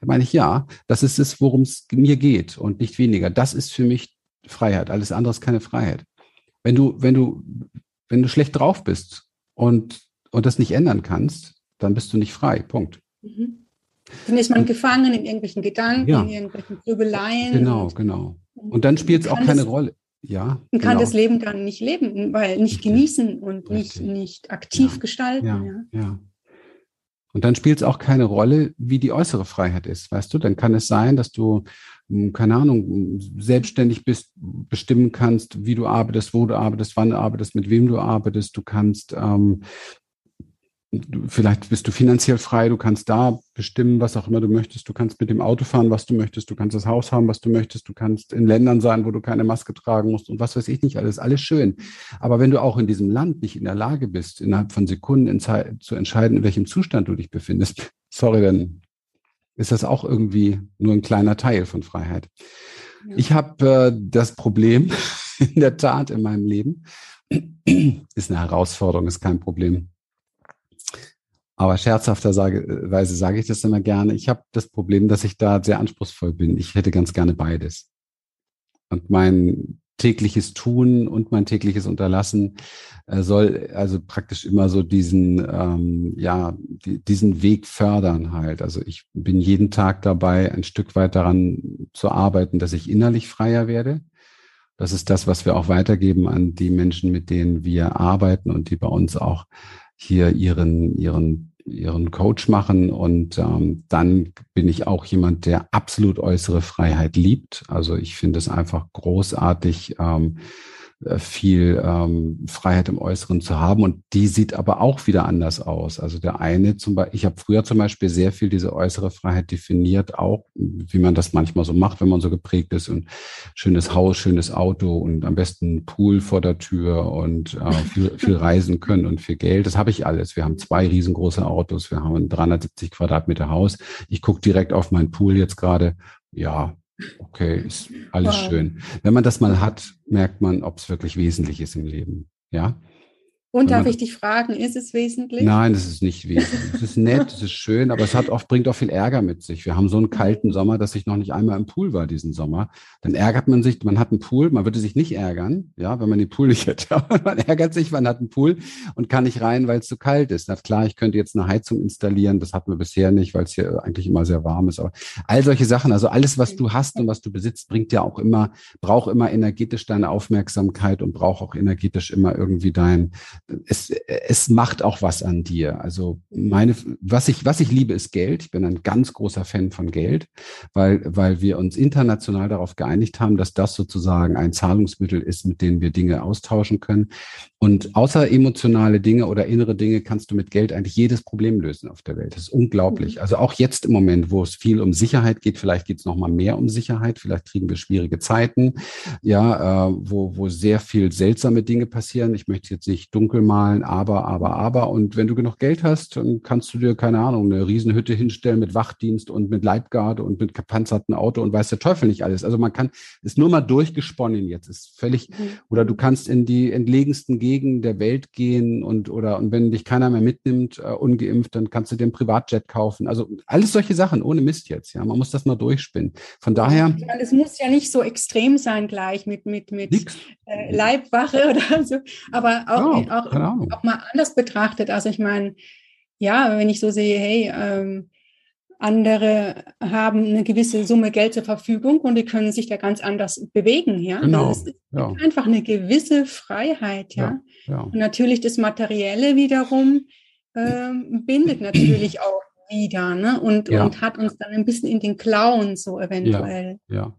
da meine ich, ja, das ist es, worum es mir geht und nicht weniger. Das ist für mich Freiheit. Alles andere ist keine Freiheit. Wenn du, wenn du, wenn du schlecht drauf bist und, und das nicht ändern kannst, dann bist du nicht frei. Punkt. Mhm. Dann ist man und, gefangen in irgendwelchen Gedanken, ja. in irgendwelchen Grübeleien. Genau, genau. Und dann spielt es auch keine das, Rolle. Ja. Man kann genau. das Leben dann nicht leben, weil nicht Richtig. genießen und nicht, nicht aktiv ja. gestalten. Ja, ja. Und dann spielt es auch keine Rolle, wie die äußere Freiheit ist, weißt du? Dann kann es sein, dass du, hm, keine Ahnung, selbstständig bist, bestimmen kannst, wie du arbeitest, wo du arbeitest, wann du arbeitest, mit wem du arbeitest. Du kannst ähm, vielleicht bist du finanziell frei, du kannst da bestimmen, was auch immer du möchtest. Du kannst mit dem Auto fahren, was du möchtest. Du kannst das Haus haben, was du möchtest. Du kannst in Ländern sein, wo du keine Maske tragen musst und was weiß ich nicht alles. Alles schön. Aber wenn du auch in diesem Land nicht in der Lage bist, innerhalb von Sekunden zu entscheiden, in welchem Zustand du dich befindest, sorry, dann ist das auch irgendwie nur ein kleiner Teil von Freiheit. Ja. Ich habe äh, das Problem in der Tat in meinem Leben. ist eine Herausforderung, ist kein Problem aber scherzhafterweise sage ich das immer gerne. Ich habe das Problem, dass ich da sehr anspruchsvoll bin. Ich hätte ganz gerne beides. Und mein tägliches Tun und mein tägliches Unterlassen äh, soll also praktisch immer so diesen, ähm, ja, die, diesen Weg fördern halt. Also ich bin jeden Tag dabei, ein Stück weit daran zu arbeiten, dass ich innerlich freier werde. Das ist das, was wir auch weitergeben an die Menschen, mit denen wir arbeiten und die bei uns auch hier ihren, ihren, ihren Coach machen. Und ähm, dann bin ich auch jemand, der absolut äußere Freiheit liebt. Also ich finde es einfach großartig. Ähm, äh, viel ähm, Freiheit im Äußeren zu haben. Und die sieht aber auch wieder anders aus. Also der eine zum Beispiel, ich habe früher zum Beispiel sehr viel diese äußere Freiheit definiert, auch wie man das manchmal so macht, wenn man so geprägt ist und schönes Haus, schönes Auto und am besten Pool vor der Tür und äh, viel, viel reisen können und viel Geld. Das habe ich alles. Wir haben zwei riesengroße Autos, wir haben ein 370 Quadratmeter Haus. Ich gucke direkt auf meinen Pool jetzt gerade. Ja, Okay, ist alles wow. schön. Wenn man das mal hat, merkt man, ob es wirklich wesentlich ist im Leben. Ja. Und darf ich dich fragen, ist es wesentlich? Nein, das ist nicht wesentlich. Es ist nett, es ist schön, aber es hat oft, bringt auch viel Ärger mit sich. Wir haben so einen kalten Sommer, dass ich noch nicht einmal im Pool war diesen Sommer. Dann ärgert man sich, man hat einen Pool, man würde sich nicht ärgern, ja, wenn man den Pool nicht hätte. Aber man ärgert sich, man hat einen Pool und kann nicht rein, weil es zu kalt ist. Na klar, ich könnte jetzt eine Heizung installieren, das hatten wir bisher nicht, weil es hier eigentlich immer sehr warm ist. Aber all solche Sachen, also alles, was du hast und was du besitzt, bringt ja auch immer, braucht immer energetisch deine Aufmerksamkeit und braucht auch energetisch immer irgendwie dein, es, es macht auch was an dir. Also meine, was ich, was ich liebe, ist Geld. Ich bin ein ganz großer Fan von Geld, weil, weil wir uns international darauf geeinigt haben, dass das sozusagen ein Zahlungsmittel ist, mit dem wir Dinge austauschen können. Und außer emotionale Dinge oder innere Dinge kannst du mit Geld eigentlich jedes Problem lösen auf der Welt. Das ist unglaublich. Mhm. Also auch jetzt im Moment, wo es viel um Sicherheit geht, vielleicht geht es noch mal mehr um Sicherheit, vielleicht kriegen wir schwierige Zeiten, ja, äh, wo, wo sehr viel seltsame Dinge passieren. Ich möchte jetzt nicht dunkel malen, aber, aber, aber. Und wenn du genug Geld hast, dann kannst du dir, keine Ahnung, eine Riesenhütte hinstellen mit Wachdienst und mit Leibgarde und mit gepanzerten Auto und weiß der Teufel nicht alles. Also man kann, ist nur mal durchgesponnen jetzt, ist völlig, mhm. oder du kannst in die entlegensten Gegenden der Welt gehen und oder und wenn dich keiner mehr mitnimmt, äh, ungeimpft, dann kannst du dir einen Privatjet kaufen. Also alles solche Sachen, ohne Mist jetzt, ja. Man muss das mal durchspinnen. Von daher. Es muss ja nicht so extrem sein gleich mit, mit, mit äh, Leibwache oder so, aber auch, oh, auch, auch mal anders betrachtet. Also ich meine, ja, wenn ich so sehe, hey, ähm, andere haben eine gewisse Summe Geld zur Verfügung und die können sich da ganz anders bewegen, ja. Genau. Das ist ja. einfach eine gewisse Freiheit, ja. ja, ja. Und natürlich das Materielle wiederum äh, bindet natürlich auch wieder, ne? Und, und hat uns dann ein bisschen in den Klauen so eventuell. ja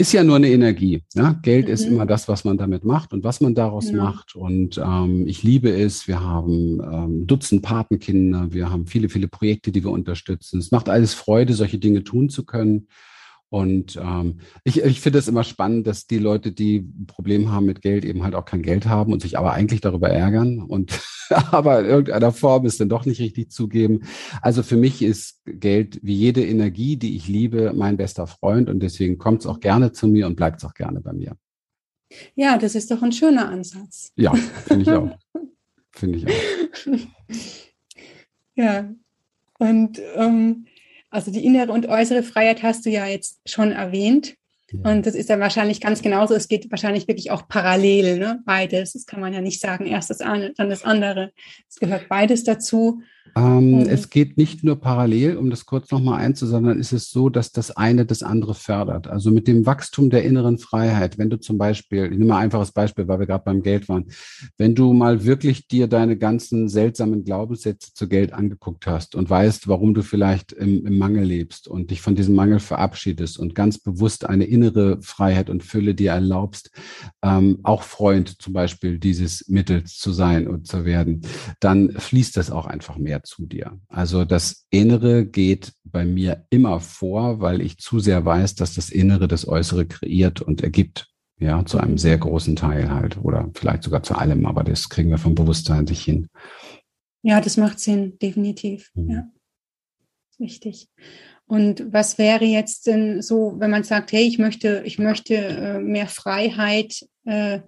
ist ja nur eine Energie. Ne? Geld mhm. ist immer das, was man damit macht und was man daraus genau. macht. Und ähm, ich liebe es. Wir haben ähm, Dutzend Patenkinder. Wir haben viele, viele Projekte, die wir unterstützen. Es macht alles Freude, solche Dinge tun zu können. Und ähm, ich, ich finde es immer spannend, dass die Leute, die ein Problem haben mit Geld, eben halt auch kein Geld haben und sich aber eigentlich darüber ärgern und aber in irgendeiner Form es dann doch nicht richtig zugeben. Also für mich ist Geld wie jede Energie, die ich liebe, mein bester Freund und deswegen kommt es auch gerne zu mir und bleibt es auch gerne bei mir. Ja, das ist doch ein schöner Ansatz. Ja, finde ich auch. finde ich auch. Ja, und ähm, also die innere und äußere Freiheit hast du ja jetzt schon erwähnt. Ja. Und das ist dann wahrscheinlich ganz genauso. Es geht wahrscheinlich wirklich auch parallel, ne? Beides. Das kann man ja nicht sagen, erst das eine, dann das andere. Es gehört beides dazu. Ähm, mhm. Es geht nicht nur parallel, um das kurz nochmal einzusondern, sondern ist es so, dass das eine das andere fördert. Also mit dem Wachstum der inneren Freiheit, wenn du zum Beispiel, ich nehme mal ein einfaches Beispiel, weil wir gerade beim Geld waren, wenn du mal wirklich dir deine ganzen seltsamen Glaubenssätze zu Geld angeguckt hast und weißt, warum du vielleicht im, im Mangel lebst und dich von diesem Mangel verabschiedest und ganz bewusst eine innere Freiheit und Fülle dir erlaubst, ähm, auch Freund zum Beispiel dieses Mittels zu sein und zu werden, dann fließt das auch einfach mehr zu dir. Also das Innere geht bei mir immer vor, weil ich zu sehr weiß, dass das Innere das Äußere kreiert und ergibt. Ja, zu einem sehr großen Teil halt oder vielleicht sogar zu allem, aber das kriegen wir vom Bewusstsein sich hin. Ja, das macht Sinn, definitiv. Mhm. Ja, wichtig. Und was wäre jetzt denn so, wenn man sagt, hey, ich möchte, ich möchte äh, mehr Freiheit äh,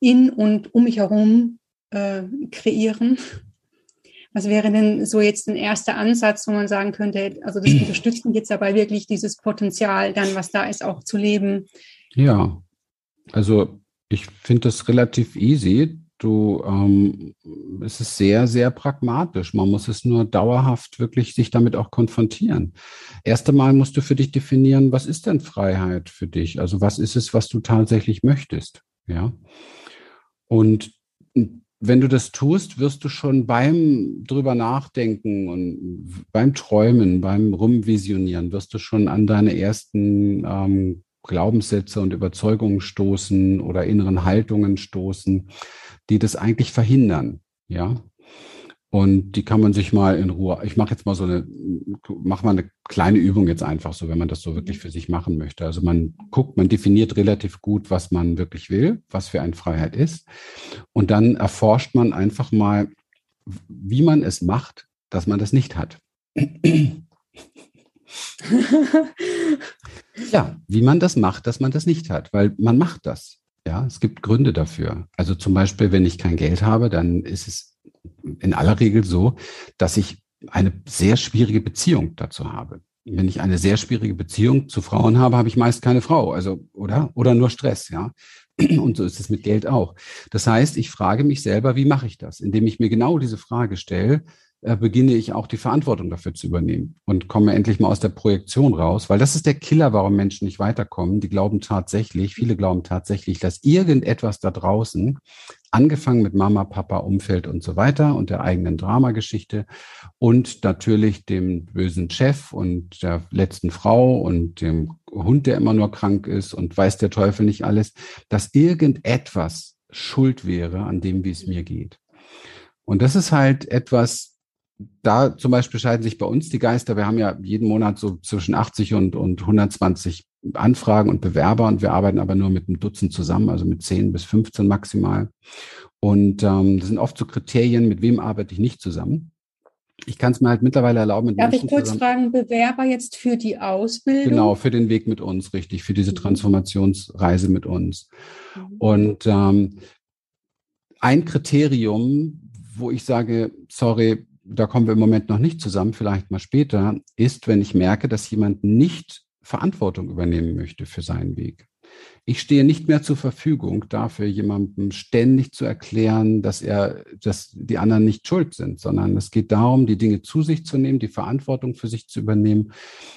in und um mich herum äh, kreieren? Was wäre denn so jetzt ein erster Ansatz, wo man sagen könnte, also das unterstützt mich jetzt dabei wirklich dieses Potenzial dann, was da ist, auch zu leben? Ja, also ich finde das relativ easy. Du, ähm, es ist sehr, sehr pragmatisch. Man muss es nur dauerhaft wirklich sich damit auch konfrontieren. Erst einmal musst du für dich definieren, was ist denn Freiheit für dich? Also was ist es, was du tatsächlich möchtest? Ja. Und wenn du das tust, wirst du schon beim drüber nachdenken und beim Träumen, beim Rumvisionieren, wirst du schon an deine ersten ähm, Glaubenssätze und Überzeugungen stoßen oder inneren Haltungen stoßen, die das eigentlich verhindern. Ja, und die kann man sich mal in Ruhe, ich mache jetzt mal so eine, mache mal eine kleine Übung jetzt einfach so, wenn man das so wirklich für sich machen möchte. Also man guckt, man definiert relativ gut, was man wirklich will, was für eine Freiheit ist. Und dann erforscht man einfach mal, wie man es macht, dass man das nicht hat. ja, wie man das macht, dass man das nicht hat, weil man macht das. Ja, es gibt Gründe dafür. Also zum Beispiel, wenn ich kein Geld habe, dann ist es in aller Regel so, dass ich eine sehr schwierige Beziehung dazu habe. Wenn ich eine sehr schwierige Beziehung zu Frauen habe, habe ich meist keine Frau, also oder oder nur Stress, ja. Und so ist es mit Geld auch. Das heißt, ich frage mich selber, wie mache ich das? Indem ich mir genau diese Frage stelle, äh, beginne ich auch die Verantwortung dafür zu übernehmen und komme endlich mal aus der Projektion raus, weil das ist der Killer, warum Menschen nicht weiterkommen. Die glauben tatsächlich, viele glauben tatsächlich, dass irgendetwas da draußen, angefangen mit Mama, Papa, Umfeld und so weiter und der eigenen Dramageschichte und natürlich dem bösen Chef und der letzten Frau und dem Hund, der immer nur krank ist und weiß der Teufel nicht alles, dass irgendetwas schuld wäre an dem, wie es mir geht. Und das ist halt etwas, da zum Beispiel scheiden sich bei uns die Geister. Wir haben ja jeden Monat so zwischen 80 und, und 120 Anfragen und Bewerber und wir arbeiten aber nur mit einem Dutzend zusammen, also mit 10 bis 15 maximal. Und ähm, das sind oft so Kriterien, mit wem arbeite ich nicht zusammen. Ich kann es mir halt mittlerweile erlauben. Mit Darf Menschen ich kurz zusammen. fragen, Bewerber jetzt für die Ausbildung? Genau, für den Weg mit uns, richtig, für diese mhm. Transformationsreise mit uns. Mhm. Und ähm, ein Kriterium, wo ich sage, sorry, da kommen wir im Moment noch nicht zusammen, vielleicht mal später, ist, wenn ich merke, dass jemand nicht Verantwortung übernehmen möchte für seinen Weg. Ich stehe nicht mehr zur Verfügung dafür, jemandem ständig zu erklären, dass er, dass die anderen nicht schuld sind, sondern es geht darum, die Dinge zu sich zu nehmen, die Verantwortung für sich zu übernehmen.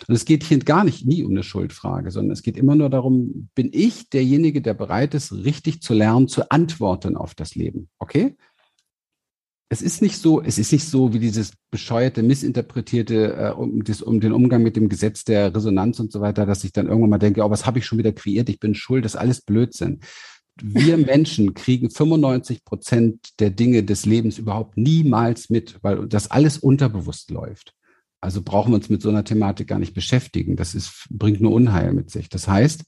Und es geht hier gar nicht nie um eine Schuldfrage, sondern es geht immer nur darum, bin ich derjenige, der bereit ist, richtig zu lernen, zu antworten auf das Leben. Okay? Es ist nicht so, es ist nicht so wie dieses bescheuerte, missinterpretierte äh, um, das, um den Umgang mit dem Gesetz der Resonanz und so weiter, dass ich dann irgendwann mal denke, oh, was habe ich schon wieder kreiert? Ich bin schuld, das ist alles Blödsinn. Wir Menschen kriegen 95 Prozent der Dinge des Lebens überhaupt niemals mit, weil das alles unterbewusst läuft. Also brauchen wir uns mit so einer Thematik gar nicht beschäftigen. Das ist, bringt nur Unheil mit sich. Das heißt,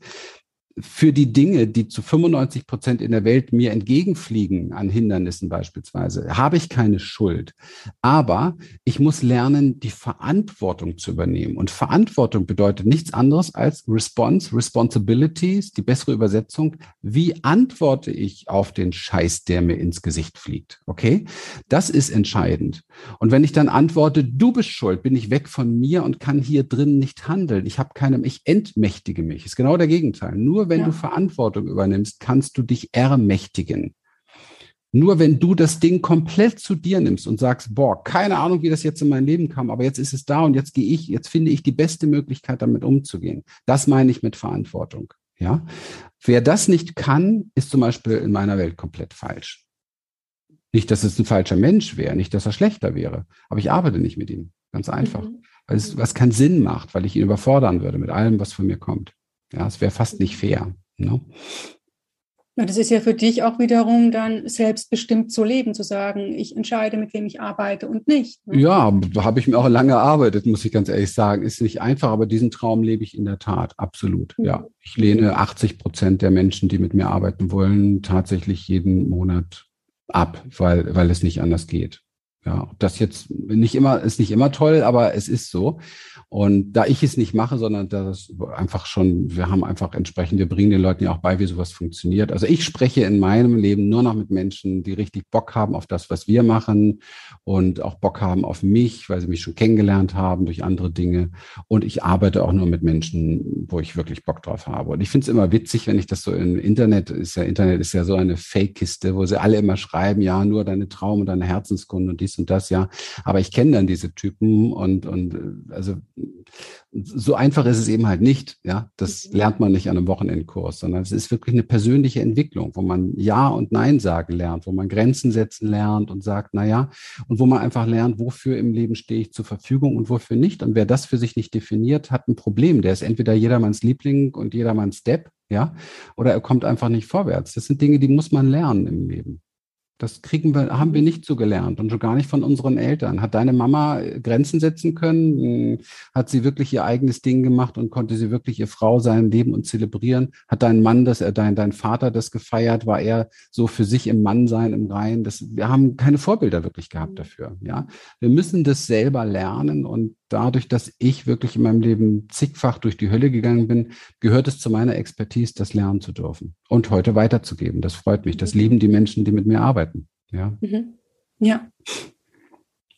für die Dinge, die zu 95 Prozent in der Welt mir entgegenfliegen, an Hindernissen beispielsweise, habe ich keine Schuld. Aber ich muss lernen, die Verantwortung zu übernehmen. Und Verantwortung bedeutet nichts anderes als Response, Responsibilities, die bessere Übersetzung. Wie antworte ich auf den Scheiß, der mir ins Gesicht fliegt? Okay? Das ist entscheidend. Und wenn ich dann antworte, du bist schuld, bin ich weg von mir und kann hier drin nicht handeln. Ich habe keine, ich entmächtige mich. Ist genau der Gegenteil. Nur wenn ja. du Verantwortung übernimmst, kannst du dich ermächtigen. Nur wenn du das Ding komplett zu dir nimmst und sagst, boah, keine Ahnung, wie das jetzt in mein Leben kam, aber jetzt ist es da und jetzt gehe ich, jetzt finde ich die beste Möglichkeit, damit umzugehen. Das meine ich mit Verantwortung. Ja. Wer das nicht kann, ist zum Beispiel in meiner Welt komplett falsch. Nicht, dass es ein falscher Mensch wäre, nicht, dass er schlechter wäre, aber ich arbeite nicht mit ihm. Ganz einfach. Mhm. Weil es was keinen Sinn macht, weil ich ihn überfordern würde mit allem, was von mir kommt. Ja, es wäre fast nicht fair. Ne? Ja, das ist ja für dich auch wiederum dann selbstbestimmt zu leben, zu sagen, ich entscheide, mit wem ich arbeite und nicht. Ne? Ja, da habe ich mir auch lange erarbeitet, muss ich ganz ehrlich sagen. Ist nicht einfach, aber diesen Traum lebe ich in der Tat, absolut. Mhm. Ja, ich lehne 80 Prozent der Menschen, die mit mir arbeiten wollen, tatsächlich jeden Monat ab, weil, weil es nicht anders geht. Ja, das jetzt nicht immer, ist nicht immer toll, aber es ist so. Und da ich es nicht mache, sondern das einfach schon, wir haben einfach entsprechend, wir bringen den Leuten ja auch bei, wie sowas funktioniert. Also ich spreche in meinem Leben nur noch mit Menschen, die richtig Bock haben auf das, was wir machen und auch Bock haben auf mich, weil sie mich schon kennengelernt haben durch andere Dinge. Und ich arbeite auch nur mit Menschen, wo ich wirklich Bock drauf habe. Und ich finde es immer witzig, wenn ich das so im Internet, ist ja, Internet ist ja so eine Fake-Kiste, wo sie alle immer schreiben, ja, nur deine Traum und deine Herzenskunden und dies und das, ja. Aber ich kenne dann diese Typen und, und also so einfach ist es eben halt nicht. Ja, das mhm. lernt man nicht an einem Wochenendkurs, sondern es ist wirklich eine persönliche Entwicklung, wo man Ja und Nein sagen lernt, wo man Grenzen setzen lernt und sagt, na ja, und wo man einfach lernt, wofür im Leben stehe ich zur Verfügung und wofür nicht. Und wer das für sich nicht definiert, hat ein Problem. Der ist entweder jedermanns Liebling und jedermanns Depp, ja, oder er kommt einfach nicht vorwärts. Das sind Dinge, die muss man lernen im Leben. Das kriegen wir, haben wir nicht so gelernt und schon gar nicht von unseren Eltern. Hat deine Mama äh, Grenzen setzen können? Hm, hat sie wirklich ihr eigenes Ding gemacht und konnte sie wirklich ihr Frau sein, leben und zelebrieren? Hat dein Mann das, äh, dein, dein Vater das gefeiert? War er so für sich im Mannsein, im Reihen? Das, wir haben keine Vorbilder wirklich gehabt mhm. dafür. Ja, wir müssen das selber lernen und dadurch, dass ich wirklich in meinem Leben zigfach durch die Hölle gegangen bin, gehört es zu meiner Expertise, das lernen zu dürfen und heute weiterzugeben. Das freut mich. Das lieben die Menschen, die mit mir arbeiten. Ja. Mhm. Ja.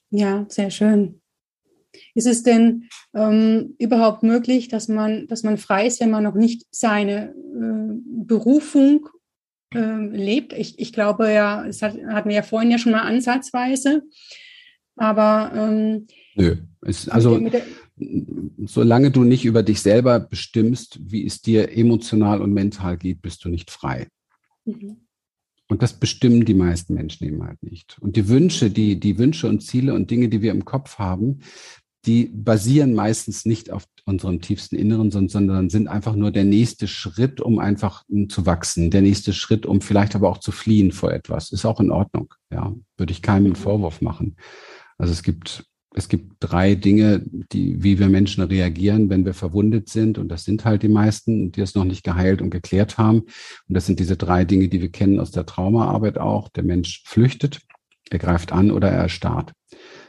Ja, sehr schön. Ist es denn ähm, überhaupt möglich, dass man, dass man frei ist, wenn man noch nicht seine äh, Berufung äh, lebt? Ich, ich glaube ja, es hat, hatten wir ja vorhin ja schon mal ansatzweise, aber ähm, Nö. Es, also, solange du nicht über dich selber bestimmst, wie es dir emotional und mental geht, bist du nicht frei. Mhm. Und das bestimmen die meisten Menschen eben halt nicht. Und die Wünsche, die, die Wünsche und Ziele und Dinge, die wir im Kopf haben, die basieren meistens nicht auf unserem tiefsten Inneren, sondern sind einfach nur der nächste Schritt, um einfach zu wachsen, der nächste Schritt, um vielleicht aber auch zu fliehen vor etwas. Ist auch in Ordnung. Ja, würde ich keinem einen Vorwurf machen. Also es gibt es gibt drei Dinge, die, wie wir Menschen reagieren, wenn wir verwundet sind. Und das sind halt die meisten, die es noch nicht geheilt und geklärt haben. Und das sind diese drei Dinge, die wir kennen aus der Traumaarbeit auch. Der Mensch flüchtet, er greift an oder er erstarrt.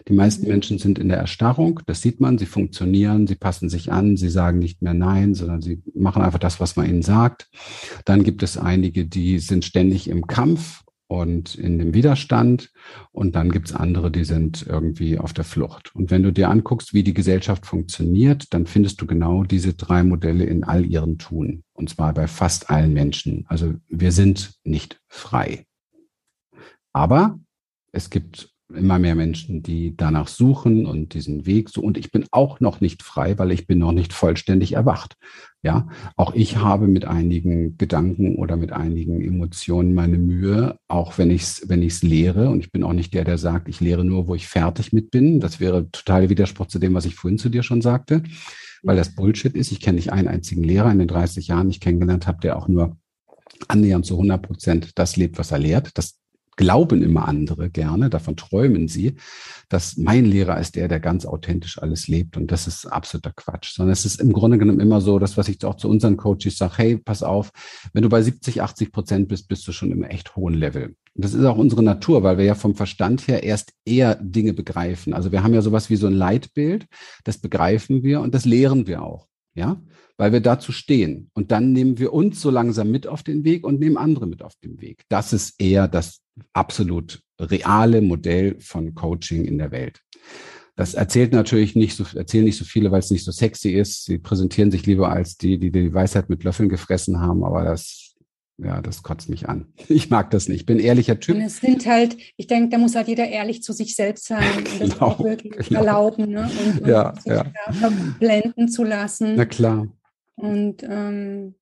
Die meisten mhm. Menschen sind in der Erstarrung. Das sieht man. Sie funktionieren, sie passen sich an, sie sagen nicht mehr Nein, sondern sie machen einfach das, was man ihnen sagt. Dann gibt es einige, die sind ständig im Kampf und in dem Widerstand. Und dann gibt's andere, die sind irgendwie auf der Flucht. Und wenn du dir anguckst, wie die Gesellschaft funktioniert, dann findest du genau diese drei Modelle in all ihren Tun. Und zwar bei fast allen Menschen. Also wir sind nicht frei. Aber es gibt immer mehr Menschen, die danach suchen und diesen Weg so. Und ich bin auch noch nicht frei, weil ich bin noch nicht vollständig erwacht. Ja, auch ich habe mit einigen Gedanken oder mit einigen Emotionen meine Mühe, auch wenn ich es wenn ich's lehre. Und ich bin auch nicht der, der sagt, ich lehre nur, wo ich fertig mit bin. Das wäre total Widerspruch zu dem, was ich vorhin zu dir schon sagte, weil das Bullshit ist. Ich kenne nicht einen einzigen Lehrer in den 30 Jahren, die ich kennengelernt habe, der auch nur annähernd zu 100 Prozent das lebt, was er lehrt. Das glauben immer andere gerne, davon träumen sie, dass mein Lehrer ist der, der ganz authentisch alles lebt. Und das ist absoluter Quatsch. Sondern es ist im Grunde genommen immer so, das, was ich auch zu unseren Coaches sage, hey, pass auf, wenn du bei 70, 80 Prozent bist, bist du schon im echt hohen Level. Und das ist auch unsere Natur, weil wir ja vom Verstand her erst eher Dinge begreifen. Also wir haben ja sowas wie so ein Leitbild, das begreifen wir und das lehren wir auch. Ja, weil wir dazu stehen. Und dann nehmen wir uns so langsam mit auf den Weg und nehmen andere mit auf den Weg. Das ist eher das absolut reale Modell von Coaching in der Welt. Das erzählt natürlich nicht so, erzählen nicht so viele, weil es nicht so sexy ist. Sie präsentieren sich lieber als die, die die Weisheit mit Löffeln gefressen haben, aber das ja, das kotzt mich an. Ich mag das nicht. Ich bin ehrlicher Typ. Und es sind halt, ich denke, da muss halt jeder ehrlich zu sich selbst sein und das genau, auch wirklich genau. erlauben ne? und, und ja, sich ja. blenden zu lassen. Na klar. Und ähm,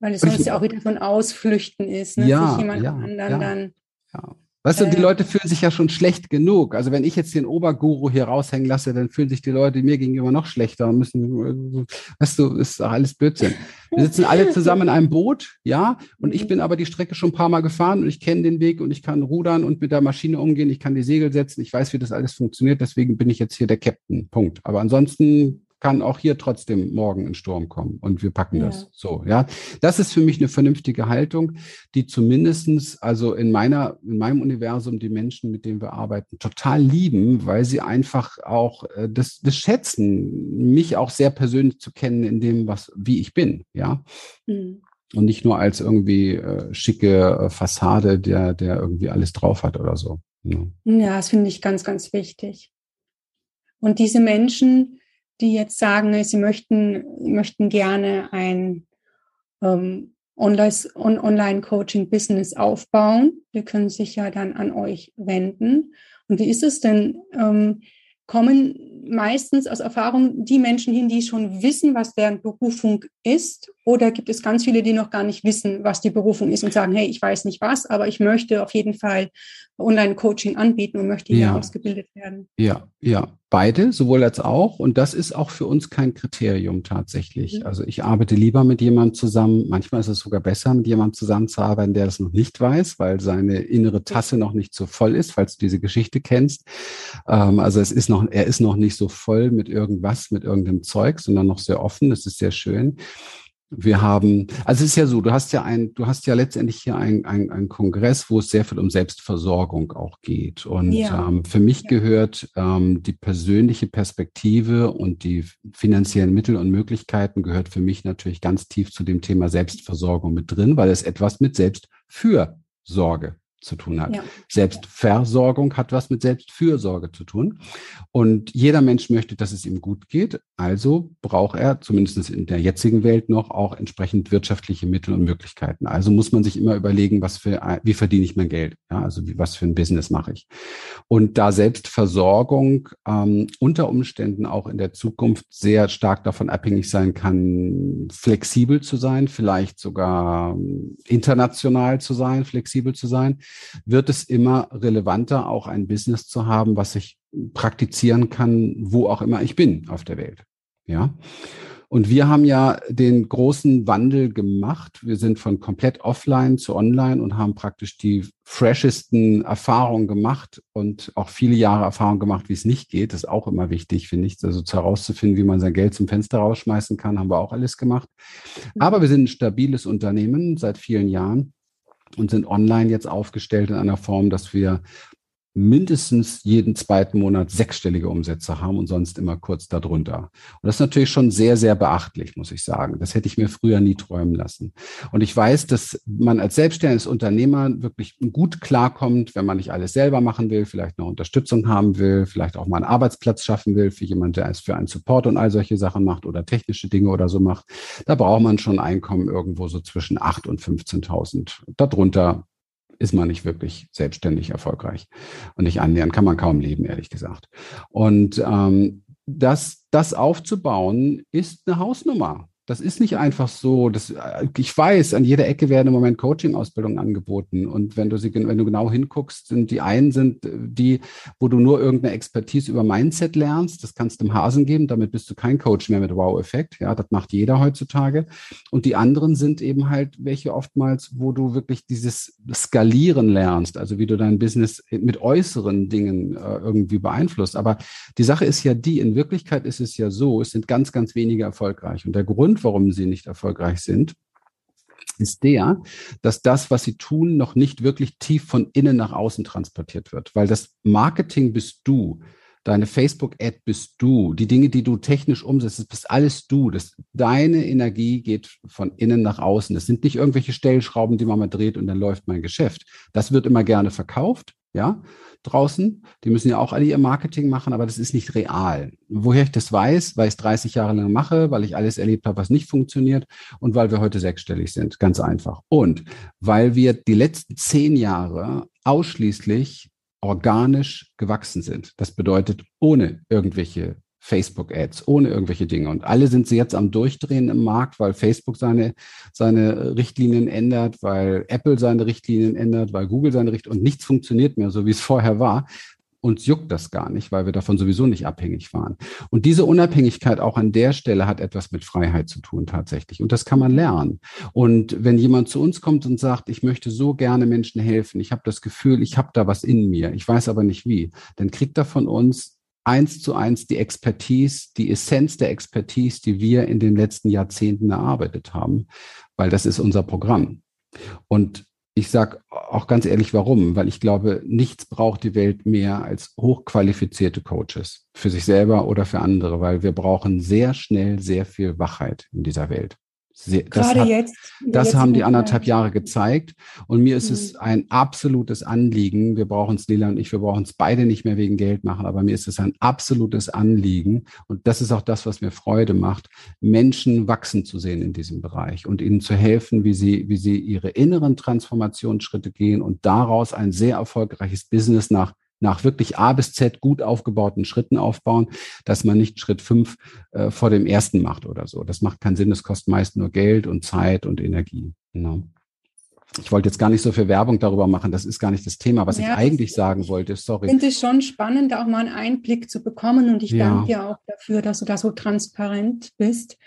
weil es sonst ja auch wieder so ein Ausflüchten ist, ne? ja, sich jemand ja, anderen ja, dann. Ja. Weißt du, die Leute fühlen sich ja schon schlecht genug. Also wenn ich jetzt den Oberguru hier raushängen lasse, dann fühlen sich die Leute mir gegenüber noch schlechter und müssen, weißt du, ist doch alles Blödsinn. Wir sitzen alle zusammen in einem Boot, ja, und ich bin aber die Strecke schon ein paar Mal gefahren und ich kenne den Weg und ich kann rudern und mit der Maschine umgehen, ich kann die Segel setzen, ich weiß, wie das alles funktioniert, deswegen bin ich jetzt hier der Captain. Punkt. Aber ansonsten kann auch hier trotzdem morgen ein Sturm kommen und wir packen ja. das so, ja. Das ist für mich eine vernünftige Haltung, die zumindestens also in meiner, in meinem Universum die Menschen, mit denen wir arbeiten, total lieben, weil sie einfach auch äh, das, das schätzen, mich auch sehr persönlich zu kennen in dem, was, wie ich bin, ja. Mhm. Und nicht nur als irgendwie äh, schicke äh, Fassade, der, der irgendwie alles drauf hat oder so. Ja, ja das finde ich ganz, ganz wichtig. Und diese Menschen, die jetzt sagen, sie möchten, möchten gerne ein ähm, Online-Coaching-Business aufbauen. Die können sich ja dann an euch wenden. Und wie ist es denn? Ähm, kommen meistens aus Erfahrung die Menschen hin, die schon wissen, was deren Berufung ist? Oder gibt es ganz viele, die noch gar nicht wissen, was die Berufung ist und sagen, hey, ich weiß nicht was, aber ich möchte auf jeden Fall Online-Coaching anbieten und möchte hier ja. ausgebildet werden? Ja, ja, beide, sowohl als auch. Und das ist auch für uns kein Kriterium tatsächlich. Mhm. Also ich arbeite lieber mit jemandem zusammen. Manchmal ist es sogar besser, mit jemandem zusammenzuarbeiten, der das noch nicht weiß, weil seine innere Tasse noch nicht so voll ist, falls du diese Geschichte kennst. Ähm, also es ist noch, er ist noch nicht so voll mit irgendwas, mit irgendeinem Zeug, sondern noch sehr offen. Das ist sehr schön. Wir haben, also es ist ja so, du hast ja ein, du hast ja letztendlich hier ein, ein, Kongress, wo es sehr viel um Selbstversorgung auch geht. Und ja. ähm, für mich gehört ähm, die persönliche Perspektive und die finanziellen Mittel und Möglichkeiten gehört für mich natürlich ganz tief zu dem Thema Selbstversorgung mit drin, weil es etwas mit Selbstfürsorge zu tun hat. Ja. Selbstversorgung hat was mit Selbstfürsorge zu tun. Und jeder Mensch möchte, dass es ihm gut geht. Also braucht er, zumindest in der jetzigen Welt noch, auch entsprechend wirtschaftliche Mittel und Möglichkeiten. Also muss man sich immer überlegen, was für, wie verdiene ich mein Geld? Ja, also wie, was für ein Business mache ich? Und da Selbstversorgung ähm, unter Umständen auch in der Zukunft sehr stark davon abhängig sein kann, flexibel zu sein, vielleicht sogar ähm, international zu sein, flexibel zu sein, wird es immer relevanter, auch ein Business zu haben, was ich praktizieren kann, wo auch immer ich bin auf der Welt. Ja. Und wir haben ja den großen Wandel gemacht. Wir sind von komplett offline zu online und haben praktisch die freshesten Erfahrungen gemacht und auch viele Jahre Erfahrung gemacht, wie es nicht geht. Das ist auch immer wichtig, finde ich. Also herauszufinden, wie man sein Geld zum Fenster rausschmeißen kann, haben wir auch alles gemacht. Aber wir sind ein stabiles Unternehmen seit vielen Jahren und sind online jetzt aufgestellt in einer Form, dass wir mindestens jeden zweiten Monat sechsstellige Umsätze haben und sonst immer kurz darunter. Und das ist natürlich schon sehr, sehr beachtlich, muss ich sagen. Das hätte ich mir früher nie träumen lassen. Und ich weiß, dass man als selbstständiges Unternehmer wirklich gut klarkommt, wenn man nicht alles selber machen will, vielleicht noch Unterstützung haben will, vielleicht auch mal einen Arbeitsplatz schaffen will für jemanden, der es für einen Support und all solche Sachen macht oder technische Dinge oder so macht. Da braucht man schon Einkommen irgendwo so zwischen 8 und 15.000. Darunter ist man nicht wirklich selbstständig erfolgreich. Und nicht annähernd kann man kaum leben, ehrlich gesagt. Und ähm, das, das aufzubauen, ist eine Hausnummer. Das ist nicht einfach so. Das, äh, ich weiß, an jeder Ecke werden im Moment Coaching-Ausbildungen angeboten. Und wenn du sie, wenn du genau hinguckst, sind die einen sind äh, die, wo du nur irgendeine Expertise über Mindset lernst. Das kannst du dem Hasen geben. Damit bist du kein Coach mehr mit Wow-Effekt. Ja, das macht jeder heutzutage. Und die anderen sind eben halt welche oftmals, wo du wirklich dieses Skalieren lernst. Also wie du dein Business mit äußeren Dingen äh, irgendwie beeinflusst. Aber die Sache ist ja die, in Wirklichkeit ist es ja so, es sind ganz, ganz wenige erfolgreich. Und der Grund, Grund, warum sie nicht erfolgreich sind, ist der, dass das, was sie tun, noch nicht wirklich tief von innen nach außen transportiert wird. Weil das Marketing bist du, deine Facebook-Ad bist du, die Dinge, die du technisch umsetzt, das bist alles du. Das, deine Energie geht von innen nach außen. Das sind nicht irgendwelche Stellschrauben, die man mal dreht und dann läuft mein Geschäft. Das wird immer gerne verkauft, ja draußen. Die müssen ja auch alle ihr Marketing machen, aber das ist nicht real. Woher ich das weiß, weil ich es 30 Jahre lang mache, weil ich alles erlebt habe, was nicht funktioniert und weil wir heute sechsstellig sind. Ganz einfach. Und weil wir die letzten zehn Jahre ausschließlich organisch gewachsen sind. Das bedeutet ohne irgendwelche Facebook-Ads, ohne irgendwelche Dinge. Und alle sind sie jetzt am Durchdrehen im Markt, weil Facebook seine, seine Richtlinien ändert, weil Apple seine Richtlinien ändert, weil Google seine Richtlinien und nichts funktioniert mehr, so wie es vorher war. Uns juckt das gar nicht, weil wir davon sowieso nicht abhängig waren. Und diese Unabhängigkeit auch an der Stelle hat etwas mit Freiheit zu tun tatsächlich. Und das kann man lernen. Und wenn jemand zu uns kommt und sagt, ich möchte so gerne Menschen helfen, ich habe das Gefühl, ich habe da was in mir, ich weiß aber nicht wie, dann kriegt er von uns eins zu eins die Expertise, die Essenz der Expertise, die wir in den letzten Jahrzehnten erarbeitet haben, weil das ist unser Programm. Und ich sage auch ganz ehrlich, warum? Weil ich glaube, nichts braucht die Welt mehr als hochqualifizierte Coaches für sich selber oder für andere, weil wir brauchen sehr schnell sehr viel Wachheit in dieser Welt. Sehr, Gerade hat, jetzt. Das haben die anderthalb Jahre gezeigt. Und mir ist mhm. es ein absolutes Anliegen. Wir brauchen es, Lila und ich, wir brauchen es beide nicht mehr wegen Geld machen, aber mir ist es ein absolutes Anliegen. Und das ist auch das, was mir Freude macht, Menschen wachsen zu sehen in diesem Bereich und ihnen zu helfen, wie sie, wie sie ihre inneren Transformationsschritte gehen und daraus ein sehr erfolgreiches Business nach nach wirklich A bis Z gut aufgebauten Schritten aufbauen, dass man nicht Schritt fünf äh, vor dem ersten macht oder so. Das macht keinen Sinn. Das kostet meist nur Geld und Zeit und Energie. Genau. Ich wollte jetzt gar nicht so viel Werbung darüber machen. Das ist gar nicht das Thema, was ja, ich eigentlich sagen wollte. Sorry. Ich finde es schon spannend, auch mal einen Einblick zu bekommen. Und ich ja. danke dir auch dafür, dass du da so transparent bist.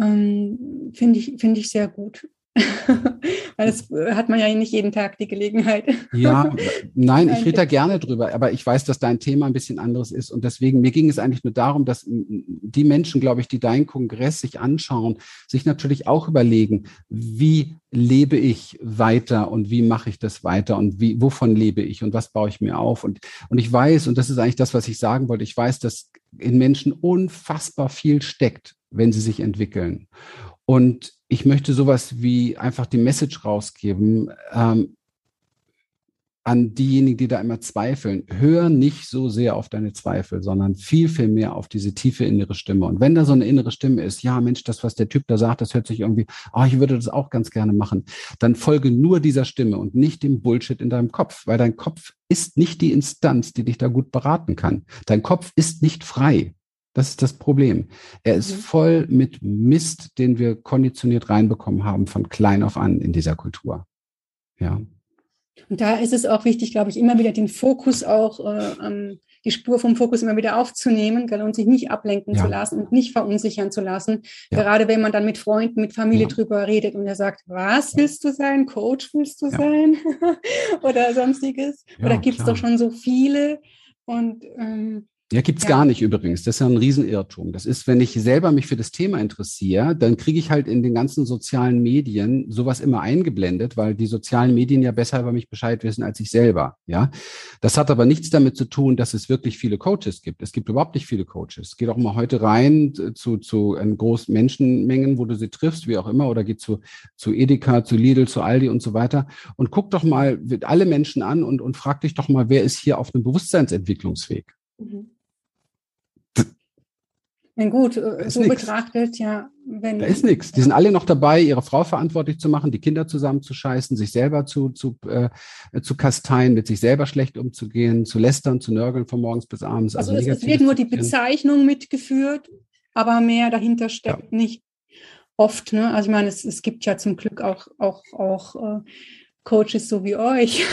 Ähm, finde ich, finde ich sehr gut. Weil das hat man ja nicht jeden Tag die Gelegenheit. Ja, nein, ich rede da gerne drüber, aber ich weiß, dass dein Thema ein bisschen anderes ist und deswegen, mir ging es eigentlich nur darum, dass die Menschen, glaube ich, die deinen Kongress sich anschauen, sich natürlich auch überlegen, wie lebe ich weiter und wie mache ich das weiter und wie, wovon lebe ich und was baue ich mir auf und, und ich weiß, und das ist eigentlich das, was ich sagen wollte, ich weiß, dass in Menschen unfassbar viel steckt, wenn sie sich entwickeln. Und ich möchte sowas wie einfach die Message rausgeben ähm, an diejenigen, die da immer zweifeln. Hör nicht so sehr auf deine Zweifel, sondern viel, viel mehr auf diese tiefe innere Stimme. Und wenn da so eine innere Stimme ist, ja, Mensch, das, was der Typ da sagt, das hört sich irgendwie, oh, ich würde das auch ganz gerne machen, dann folge nur dieser Stimme und nicht dem Bullshit in deinem Kopf, weil dein Kopf ist nicht die Instanz, die dich da gut beraten kann. Dein Kopf ist nicht frei. Das ist das Problem. Er ist mhm. voll mit Mist, den wir konditioniert reinbekommen haben von klein auf an in dieser Kultur. Ja. Und da ist es auch wichtig, glaube ich, immer wieder den Fokus auch, äh, die Spur vom Fokus immer wieder aufzunehmen gell, und sich nicht ablenken ja. zu lassen und nicht verunsichern zu lassen. Ja. Gerade wenn man dann mit Freunden, mit Familie ja. drüber redet und er sagt, was willst du sein? Coach willst du sein? Oder sonstiges? Oder gibt es doch schon so viele? Und ähm, ja, gibt's ja. gar nicht übrigens. Das ist ja ein Riesenirrtum. Das ist, wenn ich selber mich für das Thema interessiere, dann kriege ich halt in den ganzen sozialen Medien sowas immer eingeblendet, weil die sozialen Medien ja besser über mich Bescheid wissen als ich selber. Ja, das hat aber nichts damit zu tun, dass es wirklich viele Coaches gibt. Es gibt überhaupt nicht viele Coaches. Geh doch mal heute rein zu, zu großen Menschenmengen, wo du sie triffst, wie auch immer, oder geh zu, zu Edeka, zu Lidl, zu Aldi und so weiter und guck doch mal alle Menschen an und, und frag dich doch mal, wer ist hier auf einem Bewusstseinsentwicklungsweg? Mhm. Wenn gut, äh, so nix. betrachtet, ja. Wenn, da ist nichts. Die sind alle noch dabei, ihre Frau verantwortlich zu machen, die Kinder zusammenzuscheißen, sich selber zu, zu, äh, zu kasteien, mit sich selber schlecht umzugehen, zu lästern, zu nörgeln von morgens bis abends. Also, also es, es wird nur die Bezeichnung mitgeführt, aber mehr dahinter steckt ja. nicht. oft. Ne? Also ich meine, es, es gibt ja zum Glück auch, auch, auch äh, Coaches so wie euch.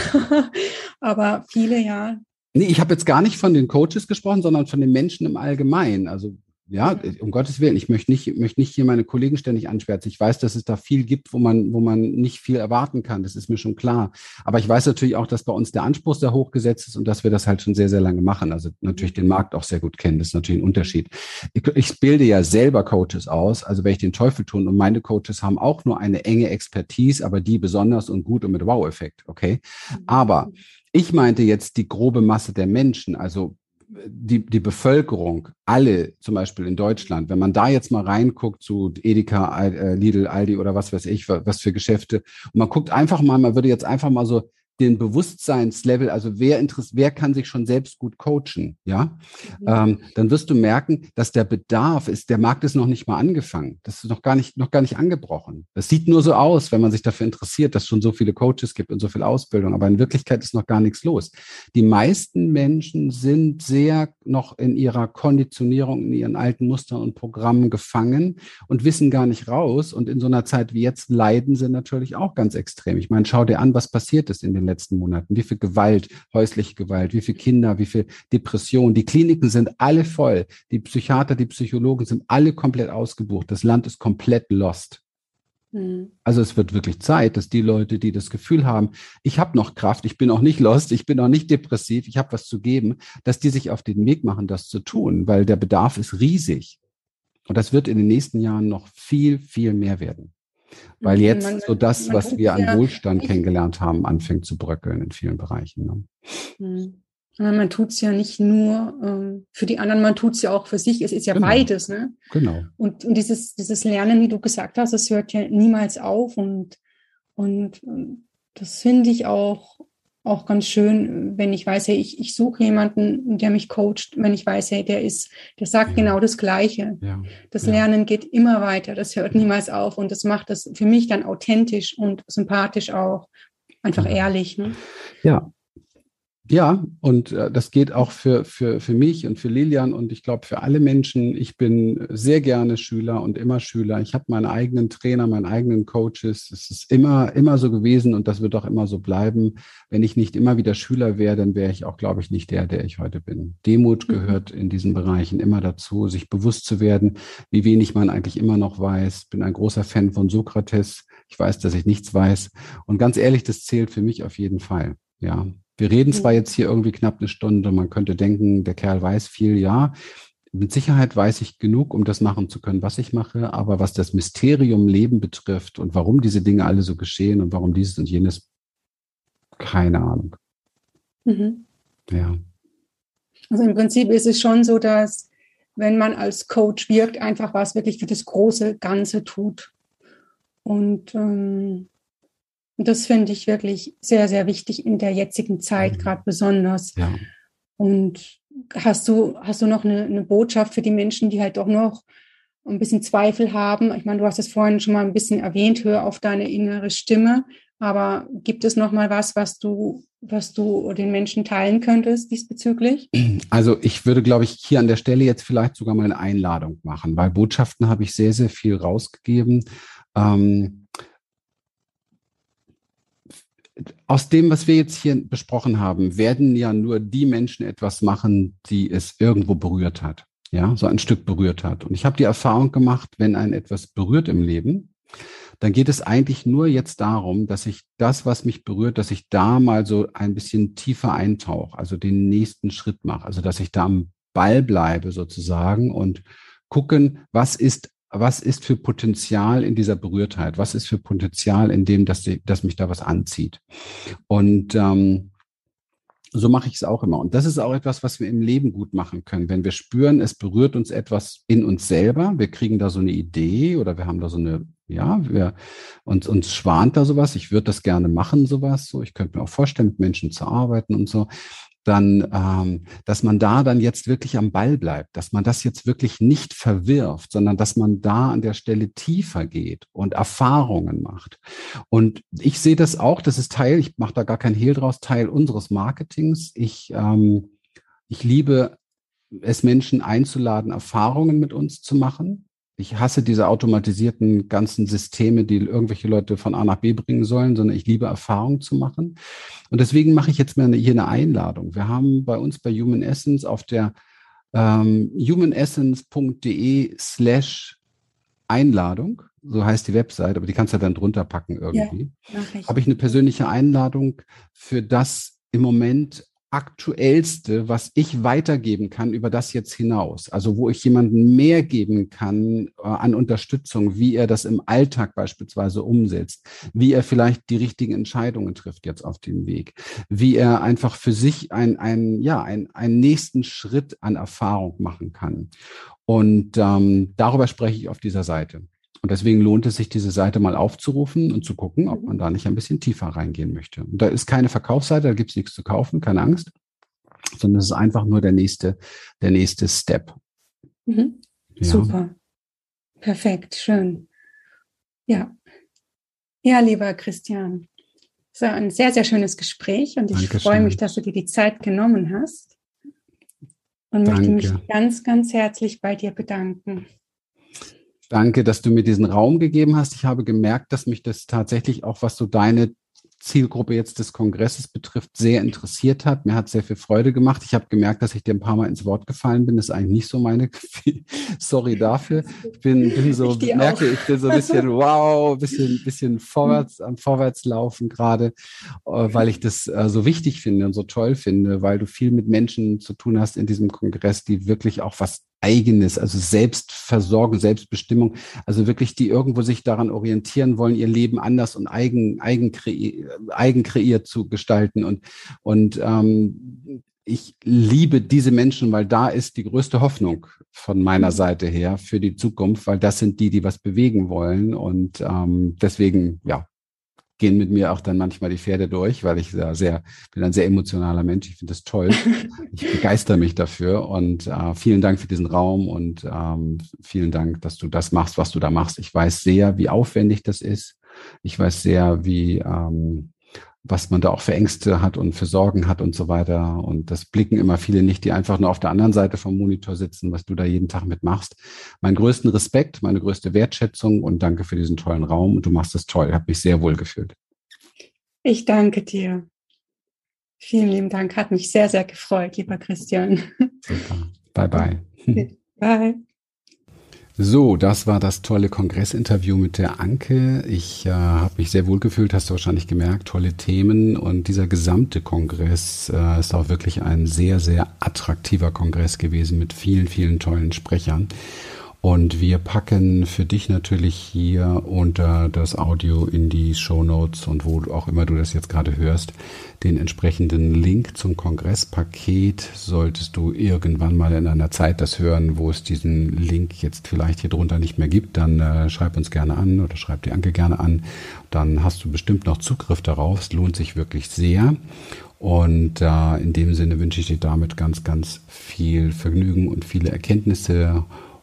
Aber viele ja. Nee, ich habe jetzt gar nicht von den Coaches gesprochen, sondern von den Menschen im Allgemeinen. Also ja, um Gottes Willen, ich möchte nicht, möchte nicht hier meine Kollegen ständig anschwärzen. Ich weiß, dass es da viel gibt, wo man, wo man nicht viel erwarten kann. Das ist mir schon klar. Aber ich weiß natürlich auch, dass bei uns der Anspruch sehr hoch gesetzt ist und dass wir das halt schon sehr, sehr lange machen. Also natürlich den Markt auch sehr gut kennen. Das ist natürlich ein Unterschied. Ich, ich bilde ja selber Coaches aus. Also wenn ich den Teufel tun und meine Coaches haben auch nur eine enge Expertise, aber die besonders und gut und mit Wow-Effekt. Okay. Aber ich meinte jetzt die grobe Masse der Menschen, also die, die Bevölkerung, alle zum Beispiel in Deutschland, wenn man da jetzt mal reinguckt zu Edeka, äh, Lidl, Aldi oder was weiß ich, was für Geschäfte, und man guckt einfach mal, man würde jetzt einfach mal so den Bewusstseinslevel, also wer interessiert, wer kann sich schon selbst gut coachen, ja, mhm. ähm, dann wirst du merken, dass der Bedarf ist, der Markt ist noch nicht mal angefangen, das ist noch gar nicht, noch gar nicht angebrochen. Das sieht nur so aus, wenn man sich dafür interessiert, dass es schon so viele Coaches gibt und so viel Ausbildung, aber in Wirklichkeit ist noch gar nichts los. Die meisten Menschen sind sehr noch in ihrer Konditionierung, in ihren alten Mustern und Programmen gefangen und wissen gar nicht raus und in so einer Zeit wie jetzt leiden sie natürlich auch ganz extrem. Ich meine, schau dir an, was passiert ist in den letzten Monaten, wie viel Gewalt, häusliche Gewalt, wie viele Kinder, wie viel Depression. Die Kliniken sind alle voll. Die Psychiater, die Psychologen sind alle komplett ausgebucht. Das Land ist komplett lost. Hm. Also es wird wirklich Zeit, dass die Leute, die das Gefühl haben, ich habe noch Kraft, ich bin auch nicht lost, ich bin auch nicht depressiv, ich habe was zu geben, dass die sich auf den Weg machen, das zu tun, weil der Bedarf ist riesig. Und das wird in den nächsten Jahren noch viel, viel mehr werden. Weil jetzt man, so das, was wir an Wohlstand kennengelernt haben, anfängt zu bröckeln in vielen Bereichen. Ne? Hm. Man tut es ja nicht nur ähm, für die anderen, man tut es ja auch für sich. Es ist ja genau. beides. Ne? Genau. Und, und dieses, dieses Lernen, wie du gesagt hast, das hört ja niemals auf. Und, und, und das finde ich auch auch ganz schön, wenn ich weiß, hey, ich, ich suche jemanden, der mich coacht, wenn ich weiß, hey, der ist, der sagt ja. genau das Gleiche. Ja. Das ja. Lernen geht immer weiter, das hört niemals auf und das macht das für mich dann authentisch und sympathisch auch. Einfach ehrlich. Ne? Ja, ja, und äh, das geht auch für, für, für mich und für Lilian und ich glaube für alle Menschen. Ich bin sehr gerne Schüler und immer Schüler. Ich habe meinen eigenen Trainer, meinen eigenen Coaches. Es ist immer, immer so gewesen und das wird auch immer so bleiben. Wenn ich nicht immer wieder Schüler wäre, dann wäre ich auch, glaube ich, nicht der, der ich heute bin. Demut mhm. gehört in diesen Bereichen immer dazu, sich bewusst zu werden, wie wenig man eigentlich immer noch weiß. Bin ein großer Fan von Sokrates. Ich weiß, dass ich nichts weiß. Und ganz ehrlich, das zählt für mich auf jeden Fall. Ja, wir reden zwar mhm. jetzt hier irgendwie knapp eine Stunde, man könnte denken, der Kerl weiß viel, ja. Mit Sicherheit weiß ich genug, um das machen zu können, was ich mache, aber was das Mysterium Leben betrifft und warum diese Dinge alle so geschehen und warum dieses und jenes, keine Ahnung. Mhm. Ja. Also im Prinzip ist es schon so, dass wenn man als Coach wirkt, einfach was wirklich für das große Ganze tut. Und ähm, und das finde ich wirklich sehr, sehr wichtig in der jetzigen Zeit, mhm. gerade besonders. Ja. Und hast du, hast du noch eine, eine Botschaft für die Menschen, die halt doch noch ein bisschen Zweifel haben? Ich meine, du hast es vorhin schon mal ein bisschen erwähnt, hör auf deine innere Stimme. Aber gibt es noch mal was, was du, was du den Menschen teilen könntest diesbezüglich? Also ich würde, glaube ich, hier an der Stelle jetzt vielleicht sogar mal eine Einladung machen, weil Botschaften habe ich sehr, sehr viel rausgegeben. Ähm, aus dem, was wir jetzt hier besprochen haben, werden ja nur die Menschen etwas machen, die es irgendwo berührt hat. Ja, so ein Stück berührt hat. Und ich habe die Erfahrung gemacht, wenn ein etwas berührt im Leben, dann geht es eigentlich nur jetzt darum, dass ich das, was mich berührt, dass ich da mal so ein bisschen tiefer eintauche, also den nächsten Schritt mache, also dass ich da am Ball bleibe sozusagen und gucken, was ist was ist für Potenzial in dieser Berührtheit? Was ist für Potenzial in dem, dass, die, dass mich da was anzieht? Und ähm, so mache ich es auch immer. Und das ist auch etwas, was wir im Leben gut machen können. Wenn wir spüren, es berührt uns etwas in uns selber, wir kriegen da so eine Idee oder wir haben da so eine, ja, wir, uns, uns schwant da sowas. Ich würde das gerne machen, sowas. So, ich könnte mir auch vorstellen, mit Menschen zu arbeiten und so dann, ähm, dass man da dann jetzt wirklich am Ball bleibt, dass man das jetzt wirklich nicht verwirft, sondern dass man da an der Stelle tiefer geht und Erfahrungen macht. Und ich sehe das auch, das ist Teil, ich mache da gar kein Hehl draus, Teil unseres Marketings. Ich, ähm, ich liebe es, Menschen einzuladen, Erfahrungen mit uns zu machen ich hasse diese automatisierten ganzen Systeme, die irgendwelche Leute von A nach B bringen sollen, sondern ich liebe Erfahrung zu machen. Und deswegen mache ich jetzt mal hier eine Einladung. Wir haben bei uns bei Human Essence auf der ähm, humanessence.de slash Einladung, so heißt die Website, aber die kannst du dann drunter packen irgendwie. Ja, Habe ich eine persönliche Einladung für das im Moment aktuellste, was ich weitergeben kann über das jetzt hinaus. Also wo ich jemandem mehr geben kann äh, an Unterstützung, wie er das im Alltag beispielsweise umsetzt, wie er vielleicht die richtigen Entscheidungen trifft jetzt auf dem Weg, wie er einfach für sich ein, ein ja, ein, einen nächsten Schritt an Erfahrung machen kann. Und ähm, darüber spreche ich auf dieser Seite. Und deswegen lohnt es sich, diese Seite mal aufzurufen und zu gucken, ob mhm. man da nicht ein bisschen tiefer reingehen möchte. Und da ist keine Verkaufsseite, da gibt es nichts zu kaufen, keine Angst, sondern es ist einfach nur der nächste, der nächste Step. Mhm. Ja. Super. Perfekt, schön. Ja. Ja, lieber Christian. Es war ein sehr, sehr schönes Gespräch und ich Dankeschön. freue mich, dass du dir die Zeit genommen hast und Danke. möchte mich ganz, ganz herzlich bei dir bedanken. Danke, dass du mir diesen Raum gegeben hast. Ich habe gemerkt, dass mich das tatsächlich auch, was so deine Zielgruppe jetzt des Kongresses betrifft, sehr interessiert hat. Mir hat sehr viel Freude gemacht. Ich habe gemerkt, dass ich dir ein paar Mal ins Wort gefallen bin. Das ist eigentlich nicht so meine. Sorry dafür. Ich bin, bin so, ich merke, auch. ich bin so ein bisschen wow, ein bisschen, bisschen vorwärts, am Vorwärtslaufen gerade, äh, weil ich das äh, so wichtig finde und so toll finde, weil du viel mit Menschen zu tun hast in diesem Kongress, die wirklich auch was eigenes, also Selbstversorgung, Selbstbestimmung, also wirklich die irgendwo sich daran orientieren wollen, ihr Leben anders und eigen, eigen, kreiert, eigen kreiert zu gestalten. Und, und ähm, ich liebe diese Menschen, weil da ist die größte Hoffnung von meiner mhm. Seite her für die Zukunft, weil das sind die, die was bewegen wollen. Und ähm, deswegen, ja, gehen mit mir auch dann manchmal die Pferde durch, weil ich sehr, sehr bin ein sehr emotionaler Mensch. Ich finde das toll. ich begeister mich dafür und äh, vielen Dank für diesen Raum und ähm, vielen Dank, dass du das machst, was du da machst. Ich weiß sehr, wie aufwendig das ist. Ich weiß sehr, wie ähm, was man da auch für Ängste hat und für Sorgen hat und so weiter. Und das blicken immer viele nicht, die einfach nur auf der anderen Seite vom Monitor sitzen, was du da jeden Tag mitmachst. Mein größten Respekt, meine größte Wertschätzung und danke für diesen tollen Raum. Und du machst das toll. Ich habe mich sehr wohl gefühlt. Ich danke dir. Vielen lieben Dank. Hat mich sehr, sehr gefreut, lieber Christian. Super. Bye, bye. Bye. So, das war das tolle Kongressinterview mit der Anke. Ich äh, habe mich sehr wohl gefühlt, hast du wahrscheinlich gemerkt, tolle Themen und dieser gesamte Kongress äh, ist auch wirklich ein sehr, sehr attraktiver Kongress gewesen mit vielen, vielen tollen Sprechern. Und wir packen für dich natürlich hier unter das Audio in die Show Notes und wo auch immer du das jetzt gerade hörst, den entsprechenden Link zum Kongresspaket. Solltest du irgendwann mal in einer Zeit das hören, wo es diesen Link jetzt vielleicht hier drunter nicht mehr gibt, dann äh, schreib uns gerne an oder schreib die Anke gerne an. Dann hast du bestimmt noch Zugriff darauf. Es lohnt sich wirklich sehr. Und äh, in dem Sinne wünsche ich dir damit ganz, ganz viel Vergnügen und viele Erkenntnisse